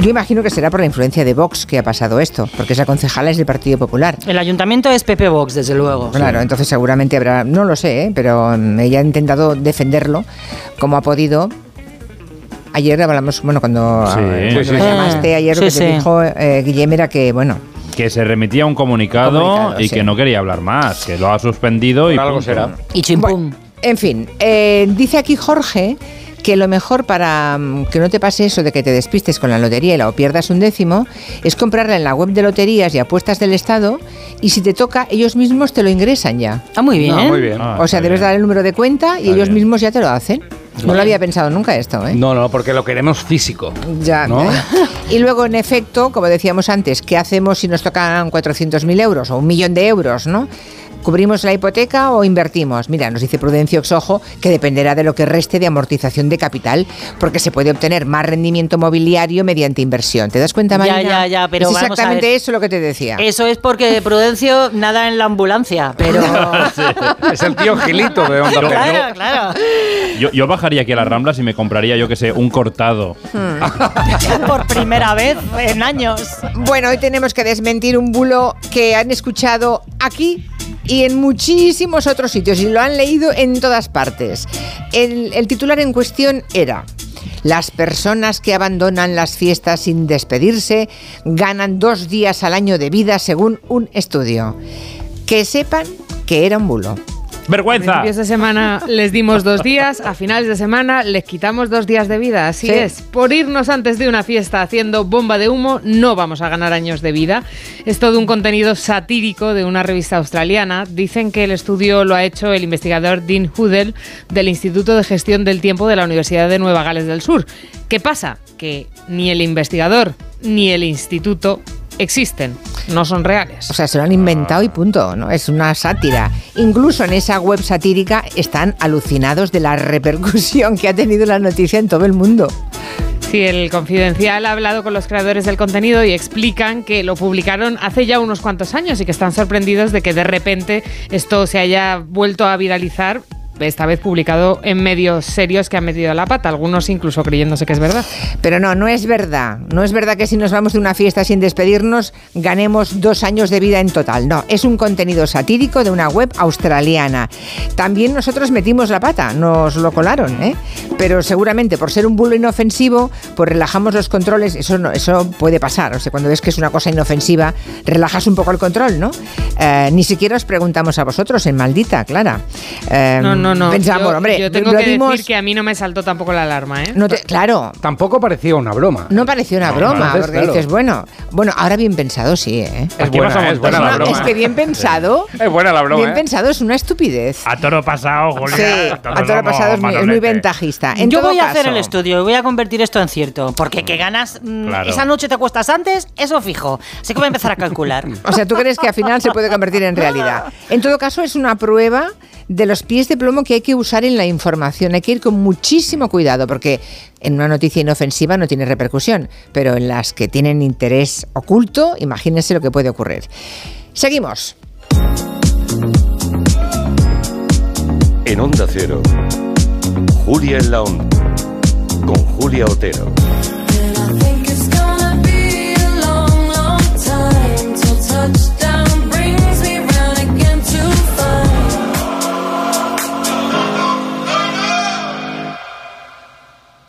Yo imagino que será por la influencia de Vox que ha pasado esto, porque esa concejala es del Partido Popular. El ayuntamiento es Pepe Vox, desde luego. Claro, entonces seguramente habrá, no lo sé, ¿eh? pero mm, ella ha intentado defenderlo como ha podido. Ayer hablamos, bueno, cuando, Sí. cuando Sí, sí, me sí. llamaste ayer, lo Sí, que te dijo eh, Guillem era que, bueno, Que se remitía un comunicado, Comunicado, y sí. que no quería hablar más, que lo ha suspendido y Por algo punto. será. Y chimpum. En fin, eh, dice aquí Jorge que lo mejor para mm, que no te pase eso de que te despistes con la lotería y la o pierdas un décimo es comprarla en la web de loterías y apuestas del Estado y si te toca ellos mismos te lo ingresan ya. Ah, muy bien. Ah, muy bien. Ah, o sea, debes bien. dar el número de cuenta y Está ellos bien. mismos ya te lo hacen. No lo había pensado nunca esto, ¿eh? No, no, porque lo queremos físico. Ya. ¿no? Y luego, en efecto, como decíamos antes, ¿qué hacemos si nos tocan 400.000 euros o un millón de euros, no? ¿Cubrimos la hipoteca o invertimos? Mira, nos dice Prudencio Xojo que dependerá de lo que reste de amortización de capital, porque se puede obtener más rendimiento mobiliario mediante inversión. ¿Te das cuenta, Ya, Marina? ya, ya, pero es vamos a exactamente ver. eso lo que te decía. Eso es porque Prudencio nada en la ambulancia, pero... Es el tío Gilito de Onda Cero. claro, claro. Yo, yo bajaría aquí a las Ramblas y me compraría, yo que sé, un cortado. Por primera vez en años. Bueno, hoy tenemos que desmentir un bulo que han escuchado aquí y en muchísimos otros sitios y lo han leído en todas partes. El, titular en cuestión era... Las personas que abandonan las fiestas sin despedirse ganan dos días al año de vida según un estudio. Que sepan que era un bulo. ¡Vergüenza! Principios de semana les dimos dos días, a finales de semana les quitamos dos días de vida, así Sí. es. Por irnos antes de una fiesta haciendo bomba de humo, no vamos a ganar años de vida. Es todo un contenido satírico de una revista australiana. Dicen que el estudio lo ha hecho el investigador Dean Hudel del Instituto de Gestión del Tiempo de la Universidad de Nueva Gales del Sur. ¿Qué pasa? Que ni el investigador ni el instituto existen, no son reales. O sea, se lo han inventado y punto, ¿no? Es una sátira. Incluso en esa web satírica están alucinados de la repercusión que ha tenido la noticia en todo el mundo. Sí, el Confidencial ha hablado con los creadores del contenido y explican que lo publicaron hace ya unos cuantos años y que están sorprendidos de que de repente esto se haya vuelto a viralizar. Esta vez publicado en medios serios que han metido la pata, algunos incluso creyéndose que es verdad. Pero no, no es verdad. No es verdad que si nos vamos de una fiesta sin despedirnos ganemos dos años de vida en total. No, es un contenido satírico de una web australiana. También nosotros metimos la pata, nos lo colaron, ¿eh? Pero seguramente por ser un bulo inofensivo, pues relajamos los controles. Eso no, eso puede pasar. O sea, cuando ves que es una cosa inofensiva, relajas un poco el control, ¿no? Eh, ni siquiera os preguntamos a vosotros en maldita, Clara. Eh, No, no, no. Pensamos, yo, hombre, yo tengo que dimos- decir que a mí no me saltó tampoco la alarma, ¿eh? no te- claro, Tampoco parecía una broma. no pareció una No, broma, porque claro. dices, bueno, bueno, ahora bien pensado sí, ¿eh? Es buena, es buena la broma. es que bien pensado, Es buena la broma, bien ¿eh? pensado es una estupidez. A toro pasado, Julia. Sí, a somos pasado es muy, es muy ventajista. En Yo todo voy a hacer caso- el estudio y voy a convertir esto en cierto. Porque que ganas mm, Claro. esa noche te acuestas antes, eso fijo. Así que voy a empezar a calcular. O sea, ¿tú crees que al final se puede convertir en realidad? En todo caso, es una prueba de los pies de plomo que hay que usar en la información. Hay que ir con muchísimo cuidado porque en una noticia inofensiva no tiene repercusión, pero en las que tienen interés oculto, imagínense lo que puede ocurrir. Seguimos. En Onda Cero, Julia en la Onda, con Julia Otero.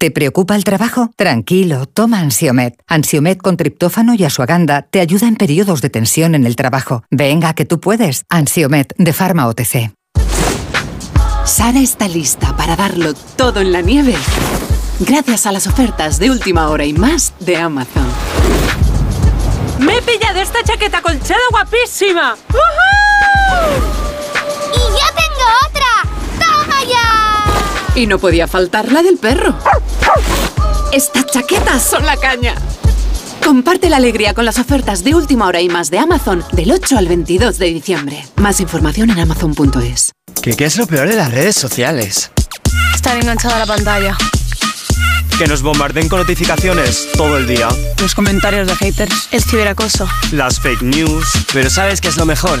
¿Te preocupa el trabajo? Tranquilo, toma Ansiomet. Ansiomet con triptófano y asuaganda te ayuda en periodos de tensión en el trabajo. Venga, que tú puedes. Ansiomet de Pharma OTC. Sara está lista para darlo todo en la nieve. Gracias a las ofertas de última hora y más de Amazon. ¡Me he pillado esta chaqueta colchada guapísima! ¡Y yo tengo otra! ¡Toma ya! Y no podía faltar la del perro. Estas chaquetas son la caña. Comparte la alegría con las ofertas de última hora y más de Amazon del 8 al 22 de diciembre. Más información en amazon.es. ¿Qué, ¿Qué es lo peor de las redes sociales? Estar enganchada a la pantalla. Que nos bombarden con notificaciones todo el día. Los comentarios de haters. El ciberacoso. Las fake news. Pero ¿sabes qué es lo mejor?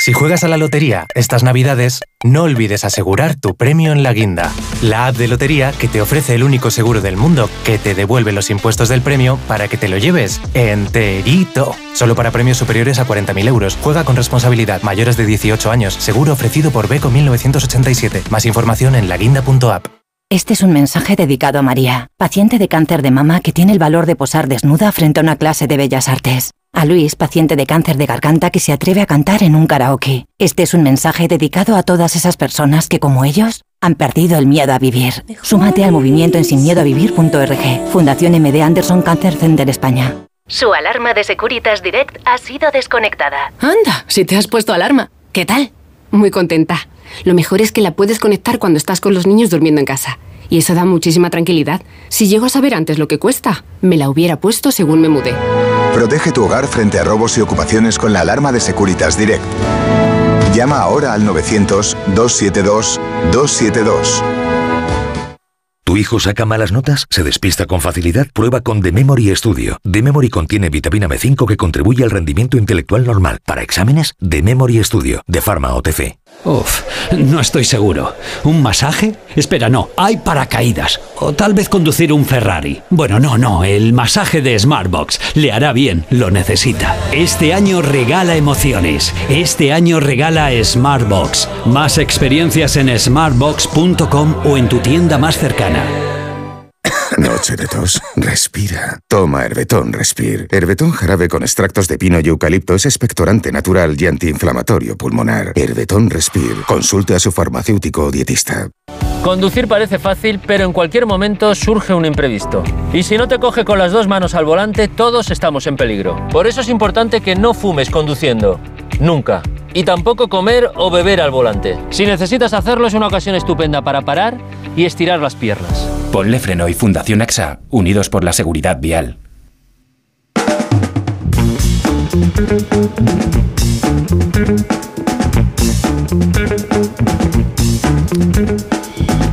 Si juegas a la lotería estas navidades, no olvides asegurar tu premio en la guinda, la app de lotería que te ofrece el único seguro del mundo que te devuelve los impuestos del premio para que te lo lleves enterito. Solo para premios superiores a 40.000 euros. Juega con responsabilidad. Mayores de 18 años. Seguro ofrecido por Beco 1987. Más información en laguinda.app. Este es un mensaje dedicado a María, paciente de cáncer de mama que tiene el valor de posar desnuda frente a una clase de bellas artes. A Luis, paciente de cáncer de garganta que se atreve a cantar en un karaoke. Este es un mensaje dedicado a todas esas personas que, como ellos, han perdido el miedo a vivir. Súmate al movimiento en sinmiedoavivir.org. Fundación MD Anderson Cancer Center España. Su alarma de Securitas Direct ha sido desconectada. Anda, si te has puesto alarma. ¿Qué tal? Muy contenta. Lo mejor es que la puedes conectar cuando estás con los niños durmiendo en casa. Y eso da muchísima tranquilidad. Si llego a saber antes lo que cuesta, me la hubiera puesto según me mudé. Protege tu hogar frente a robos y ocupaciones con la alarma de Securitas Direct. Llama ahora al 900-272-272. ¿Tu hijo saca malas notas? ¿Se despista con facilidad? Prueba con The Memory Studio. The Memory contiene vitamina B5 que contribuye al rendimiento intelectual normal. Para exámenes, The Memory Studio, de Pharma OTC. Uf, no estoy seguro. ¿Un masaje? Espera, no, hay paracaídas. O tal vez conducir un Ferrari. Bueno, no, no, el masaje de Smartbox. Le hará bien, lo necesita. Este año regala emociones. Este año regala Smartbox. Más experiencias en smartbox.com o en tu tienda más cercana. Noche de tos. Respira. Toma Herbetón Respir. Herbetón jarabe con extractos de pino y eucalipto es expectorante natural y antiinflamatorio pulmonar. Herbetón Respir. Consulte a su farmacéutico o dietista. Conducir parece fácil, pero en cualquier momento surge un imprevisto. Y si no te coge con las dos manos al volante, todos estamos en peligro. Por eso es importante que no fumes conduciendo. Nunca. Y tampoco comer o beber al volante. Si necesitas hacerlo es una ocasión estupenda para parar y estirar las piernas. Ponle Freno y Fundación AXA, unidos por la seguridad vial.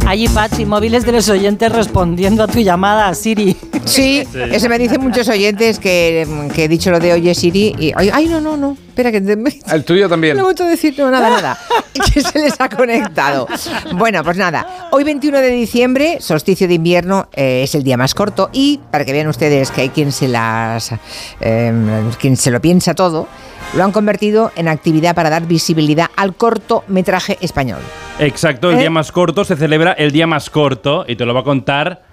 Hay pads y móviles de los oyentes respondiendo a tu llamada, Siri. Sí, eso me dicen muchos oyentes que, que he dicho lo de oye Siri y ay, ay, no, no, no, espera que El tuyo también. No a decir no, nada, nada. que se les ha conectado. Bueno, pues nada. Hoy 21 de diciembre, solsticio de invierno, eh, es el día más corto y para que vean ustedes que hay quien se las, eh, quien se lo piensa todo, lo han convertido en actividad para dar visibilidad al cortometraje español. Exacto, el ¿Eh? día más corto se celebra el día más corto y te lo va a contar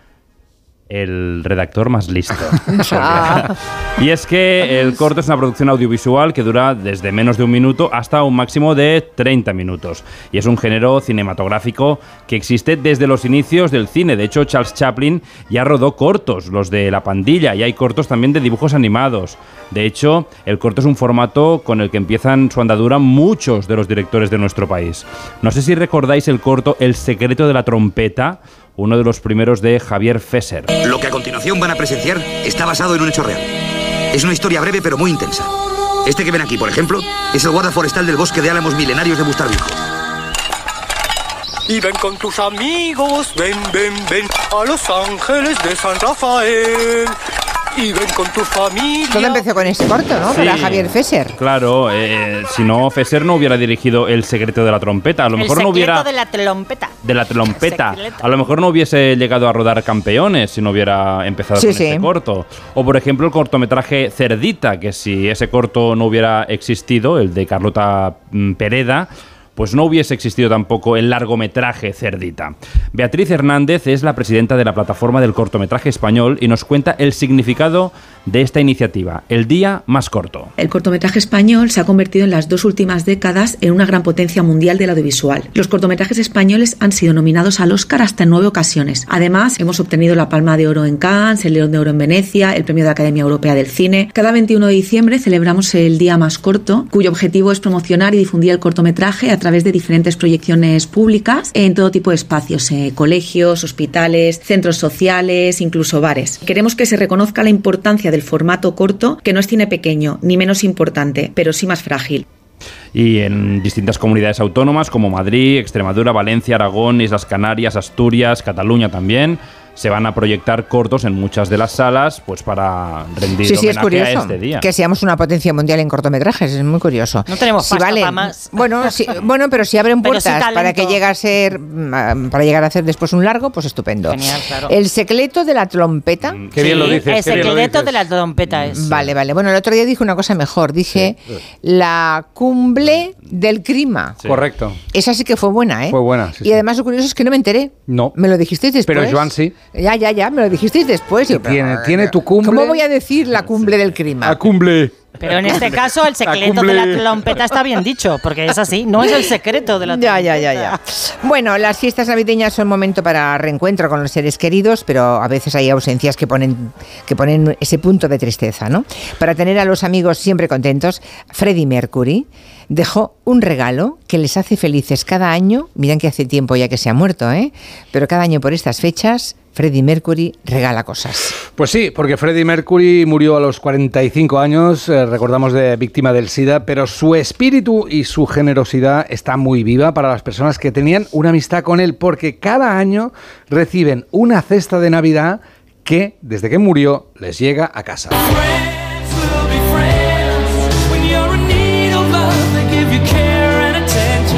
el redactor más listo. Y es que el corto es una producción audiovisual que dura desde menos de un minuto hasta un máximo de 30 minutos. Y es un género cinematográfico que existe desde los inicios del cine. De hecho, Charles Chaplin ya rodó cortos, los de La Pandilla, y hay cortos también de dibujos animados. De hecho, el corto es un formato con el que empiezan su andadura muchos de los directores de nuestro país. No sé si recordáis el corto El secreto de la trompeta, uno de los primeros de Javier Fesser. Lo que a continuación van a presenciar está basado en un hecho real. Es una historia breve pero muy intensa. Este que ven aquí, por ejemplo, es el guarda forestal del bosque de álamos milenarios de Bustarviejo. Y ven con tus amigos, ven, ven, ven a Los Ángeles de San Rafael. Y ven con tu familia. Todo empezó con ese corto, ¿no? Para Sí. Javier Fesser. Claro, eh, si no, Fesser no hubiera dirigido El secreto de la trompeta. A lo El mejor secreto no hubiera... de la trompeta. de la trompeta. A lo mejor no hubiese llegado a rodar campeones si no hubiera empezado Sí, con sí. este corto. O por ejemplo el cortometraje Cerdita, que si ese corto no hubiera existido, el de Carlota mm, Pereda, pues no hubiese existido tampoco el largometraje Cerdita. Beatriz Hernández es la presidenta de la plataforma del cortometraje español y nos cuenta el significado de esta iniciativa, El Día Más Corto. El cortometraje español se ha convertido en las dos últimas décadas en una gran potencia mundial del audiovisual. Los cortometrajes españoles han sido nominados al Oscar hasta en nueve ocasiones. Además, hemos obtenido la Palma de Oro en Cannes, el León de Oro en Venecia, el Premio de Academia Europea del Cine. Cada 21 de diciembre celebramos el Día Más Corto, cuyo objetivo es promocionar y difundir el cortometraje a través de diferentes proyecciones públicas en todo tipo de espacios, eh, colegios, hospitales, centros sociales, incluso bares. Queremos que se reconozca la importancia del formato corto, que no es cine pequeño, ni menos importante, pero sí más frágil. y en distintas comunidades autónomas como Madrid, Extremadura, Valencia, Aragón, Islas Canarias, Asturias, Cataluña también. Se van a proyectar cortos en muchas de las salas pues para rendir Sí, sí, es curioso a este día. que seamos una potencia mundial en cortometrajes, es muy curioso. No tenemos Si pasta vale- pa' más. Bueno, bueno, pero si abren puertas para que llegue a ser mm, para llegar a hacer después un largo, pues estupendo. Genial, claro. El secreto de la trompeta. Mm, Qué bien lo dices, El secreto dices. de la trompeta es. Vale, vale. Bueno, el otro día dije una cosa mejor. Dije la cumbre del clima. Correcto. Esa sí que fue buena, ¿eh? Fue buena, sí, y sí. además lo curioso es que no me enteré. No. Me lo dijisteis después. Pero Joan sí. Ya, ya, ya, me lo dijisteis después. Yo, Tiene, pero- tiene tu cumbre. ¿Cómo voy a decir la cumbre del clima? A cumbre. Pero en este caso el secreto de la trompeta está bien dicho, porque es así, no es el secreto de la Ya, trompeta. ya, ya, ya. Bueno, las fiestas navideñas son momento para reencuentro con los seres queridos, pero a veces hay ausencias que ponen, que ponen ese punto de tristeza, ¿no? Para tener a los amigos siempre contentos, Freddie Mercury dejó un regalo que les hace felices cada año. Miren que hace tiempo ya que se ha muerto, ¿eh? Pero cada año por estas fechas, Freddie Mercury regala cosas. Pues sí, porque Freddie Mercury murió a los 45 años, eh, recordamos de víctima del SIDA, pero su espíritu y su generosidad está muy viva para las personas que tenían una amistad con él, porque cada año reciben una cesta de Navidad que, desde que murió, les llega a casa.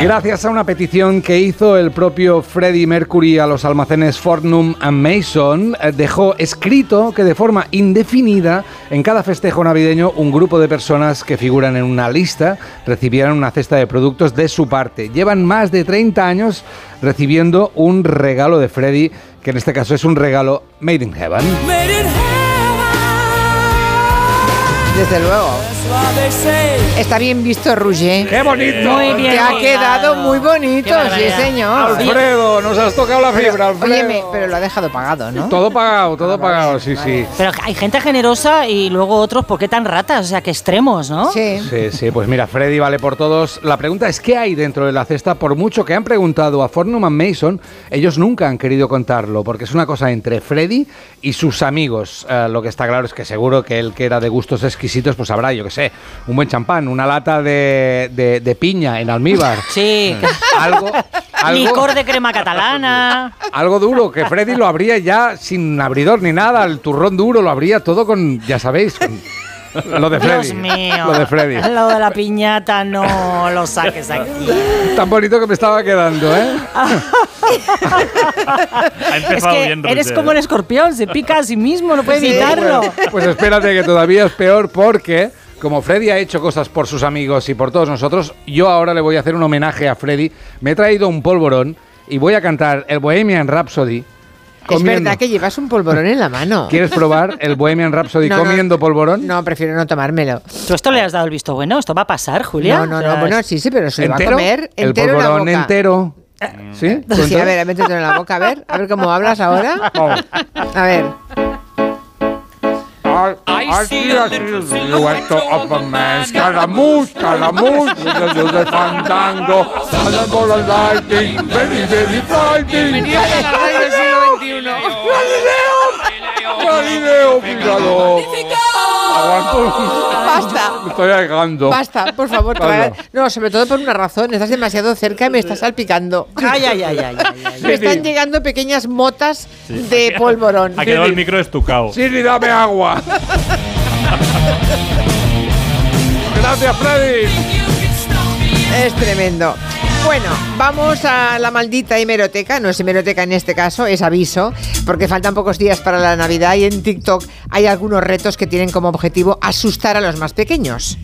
Gracias a una petición que hizo el propio Freddie Mercury a los almacenes Fortnum and Mason, eh, dejó escrito que de forma indefinida en cada festejo navideño un grupo de personas que figuran en una lista recibieran una cesta de productos de su parte. Llevan más de 30 años recibiendo un regalo de Freddie, que en este caso es un regalo made in heaven. Desde luego. Está bien visto, Roger. ¡Qué bonito! Muy bien. Te ha quedado muy bonito, sí, señor. Alfredo, nos has tocado la fibra, Alfredo. Óyeme, pero lo ha dejado pagado, ¿no? Todo pagado, todo pagado, sí, sí. Pero hay gente generosa y luego otros, ¿por qué tan ratas? O sea, que extremos, ¿no? Sí. Sí, sí, pues mira, Freddy vale por todos. La pregunta es qué hay dentro de la cesta. Por mucho que han preguntado a Fornum and Mason, ellos nunca han querido contarlo, porque es una cosa entre Freddy y sus amigos. Eh, lo que está claro es que seguro que él que era de gustos exquisitos, pues habrá, yo qué sé, un buen champán, una lata de, de- de piña en almíbar. Sí. Algo, algo, Licor de crema catalana. algo duro, que Freddy lo abría ya sin abridor ni nada, el turrón duro lo abría todo con, ya sabéis, con lo de Freddy. Dios mío. Lo de Freddy. Lo de la piñata no lo saques aquí. Tan bonito que me estaba quedando, ¿eh? Ha Es empezado que bien, eres como el escorpión, se pica a sí mismo, no puedes Sí, evitarlo. Pues espérate que todavía es peor porque como Freddy ha hecho cosas por sus amigos y por todos nosotros, yo ahora le voy a hacer un homenaje a Freddy. Me he traído un polvorón y voy a cantar el Bohemian Rhapsody. Es comiendo. verdad que llevas un polvorón en la mano. ¿Quieres probar el Bohemian Rhapsody No, no. comiendo polvorón? No, prefiero no tomármelo. ¿Tú esto le has dado el visto bueno? ¿Esto va a pasar, Julia? No, no, no, bueno, sí, sí, pero se lo va a ¿Entero? comer el entero en la polvorón boca. entero. ¿Sí? Sí, ¿Cuento? a ver, métetelo en la boca, a ver, a ver cómo hablas ahora. A ver. I, I, I see a silhouette of a man. Scaramouche, Scaramouche, there's a fandango. Thunderbolt and lightning, very, very frightening. Galileo! Galileo, Galileo, Galileo, Galileo, Galileo, Galileo, Galileo, Galileo, Galileo, Basta. Me estoy ahogando. Basta, por favor, No, sobre todo por una razón. Estás demasiado cerca y me estás salpicando. Ay, ay, ay, ay, ay, ay. Me están llegando pequeñas motas de polvorón. Ha quedado el micro estucado. Siri, dame agua. Gracias, Freddy. Es tremendo. Bueno, vamos a la maldita hemeroteca. No es hemeroteca en este caso, es aviso, porque faltan pocos días para la Navidad y en TikTok hay algunos retos que tienen como objetivo asustar a los más pequeños.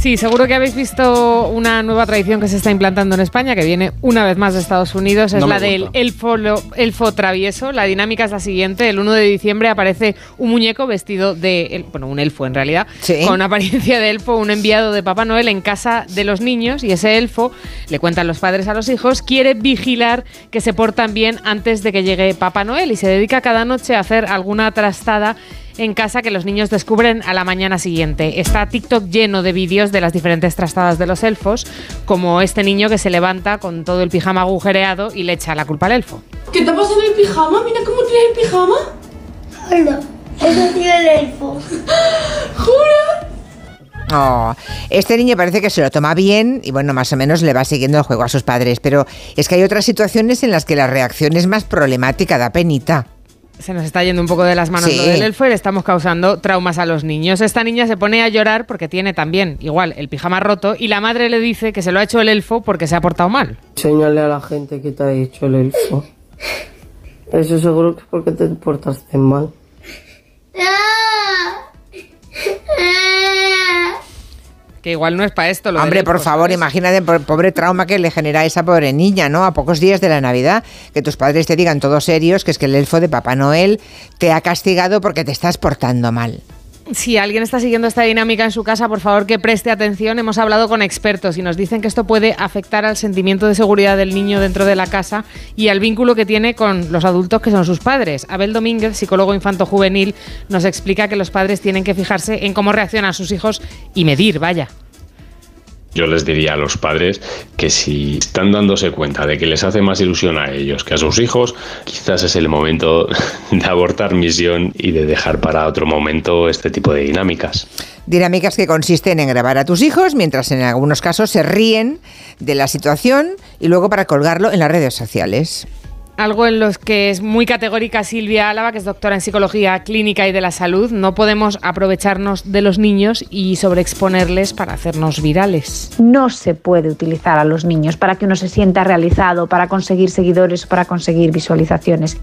Sí, seguro que habéis visto una nueva tradición que se está implantando en España, que viene una vez más de Estados Unidos, es No la del elfo, travieso. La dinámica es la siguiente, el 1 de diciembre aparece un muñeco vestido de, bueno, un elfo en realidad, Sí. con apariencia de elfo, un enviado de Papá Noel en casa de los niños y ese elfo, le cuentan los padres a los hijos, quiere vigilar que se portan bien antes de que llegue Papá Noel y se dedica cada noche a hacer alguna trastada en casa que los niños descubren a la mañana siguiente. Está TikTok lleno de vídeos de las diferentes trastadas de los elfos, como este niño que se levanta con todo el pijama agujereado y le echa la culpa al elfo. ¿Qué te pasa en el pijama? Mira cómo tiene el pijama. Hola, eso tiene el elfo. ¿Jura? Oh, este niño parece que se lo toma bien y bueno, más o menos le va siguiendo el juego a sus padres, pero es que hay otras situaciones en las que la reacción es más problemática, da penita. Se nos está yendo un poco de las manos Sí. lo del elfo y le estamos causando traumas a los niños. Esta niña se pone a llorar porque tiene también, igual, el pijama roto y la madre le dice que se lo ha hecho el elfo porque se ha portado mal. Enséñale a la gente que te ha dicho el elfo. Eso seguro que es porque te portaste mal. Que igual no es para esto lo Hombre, por favor, ¿sabes? imagínate por pobre trauma que le genera a esa pobre niña, ¿no? A pocos días de la Navidad, que tus padres te digan todos serios que es que el elfo de Papá Noel te ha castigado porque te estás portando mal. Si alguien está siguiendo esta dinámica en su casa, por favor que preste atención. Hemos hablado con expertos y nos dicen que esto puede afectar al sentimiento de seguridad del niño dentro de la casa y al vínculo que tiene con los adultos que son sus padres. Abel Domínguez, psicólogo infanto-juvenil, nos explica que los padres tienen que fijarse en cómo reaccionan sus hijos y medir, vaya. Yo les diría a los padres que si están dándose cuenta de que les hace más ilusión a ellos que a sus hijos, quizás es el momento de abortar misión y de dejar para otro momento este tipo de dinámicas. Dinámicas que consisten en grabar a tus hijos mientras en algunos casos se ríen de la situación y luego para colgarlo en las redes sociales. Algo en los que es muy categórica Silvia Álava, que es doctora en psicología clínica y de la salud. No podemos aprovecharnos de los niños y sobreexponerles para hacernos virales. No se puede utilizar a los niños para que uno se sienta realizado, para conseguir seguidores para conseguir visualizaciones.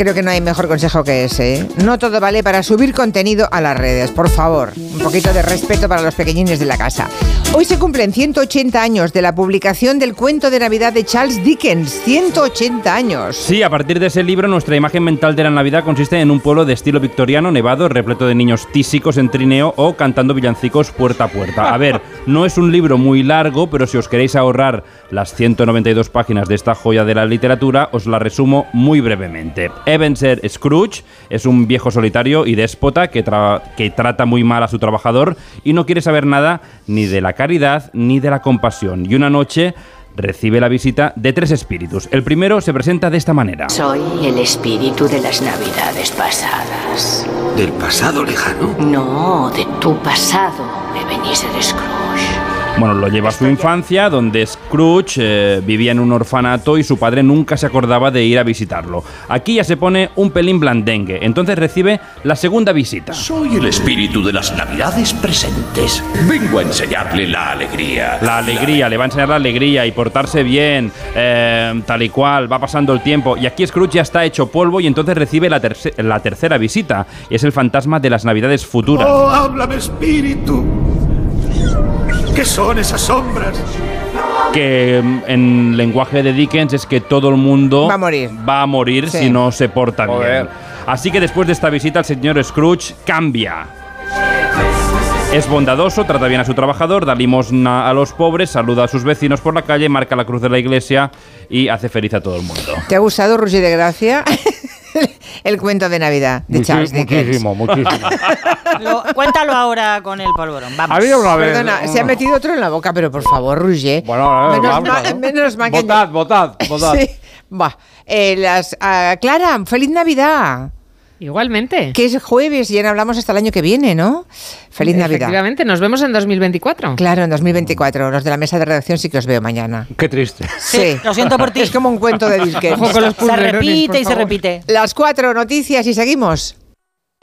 Creo que no hay mejor consejo que ese. ¿eh? No todo vale para subir contenido a las redes, por favor. Un poquito de respeto para los pequeñines de la casa. Hoy se cumplen 180 años de la publicación del cuento de Navidad de Charles Dickens. 180 años. Sí, a partir de ese libro, nuestra imagen mental de la Navidad consiste en un pueblo de estilo victoriano, nevado, repleto de niños tísicos en trineo o cantando villancicos puerta a puerta. A ver, no es un libro muy largo, pero si os queréis ahorrar las 192 páginas de esta joya de la literatura, os la resumo muy brevemente. Ebenezer Scrooge es un viejo solitario y déspota que, tra- que trata muy mal a su trabajador y no quiere saber nada ni de la caridad ni de la compasión. Y una noche recibe la visita de tres espíritus. El primero se presenta de esta manera. Soy el espíritu de las navidades pasadas. ¿Del pasado lejano? No, de tu pasado, Ebenezer Scrooge. Bueno, lo lleva a su infancia, donde Scrooge eh, vivía en un orfanato y su padre nunca se acordaba de ir a visitarlo. Aquí ya se pone un pelín blandengue, entonces recibe la segunda visita. Soy el espíritu de las navidades presentes. Vengo a enseñarle la alegría. La alegría, le va a enseñar la alegría y portarse bien, eh, tal y cual, va pasando el tiempo. Y aquí Scrooge ya está hecho polvo y entonces recibe la, terce- la tercera visita. Y es el fantasma de las navidades futuras. Oh, háblame, espíritu. ¿Qué son esas sombras? que mm, en lenguaje de Dickens es que todo el mundo Va a morir. va a morir Sí. si no se porta Joder. bien. Así que después de esta visita el señor Scrooge cambia. Es bondadoso, trata bien a su trabajador, da limosna a los pobres, saluda a sus vecinos por la calle, marca la cruz de la iglesia y hace feliz a todo el mundo. ¿Te ha gustado, Roger de Gracia? el cuento de Navidad de Charles Dickens. muchísimo, muchísimo. Lo- cuéntalo ahora con el polvorón. Vamos. Había una vez. Perdona, se ha metido otro en la boca, pero por favor, Roger. Bueno, menos, vamos, ma- ¿no? menos mal que- Votad, votad, votad. Sí. Eh, las, ah, Clara, feliz Navidad. Igualmente. Que es jueves y ya no hablamos hasta el año que viene, ¿no? Feliz Navidad. Efectivamente, nos vemos en 2024. Claro, en 2024. Los de la mesa de redacción sí que os veo mañana. Qué triste. Sí, Lo siento por ti. Es como un cuento de Dickens. Se repite y se repite. Las cuatro noticias y seguimos.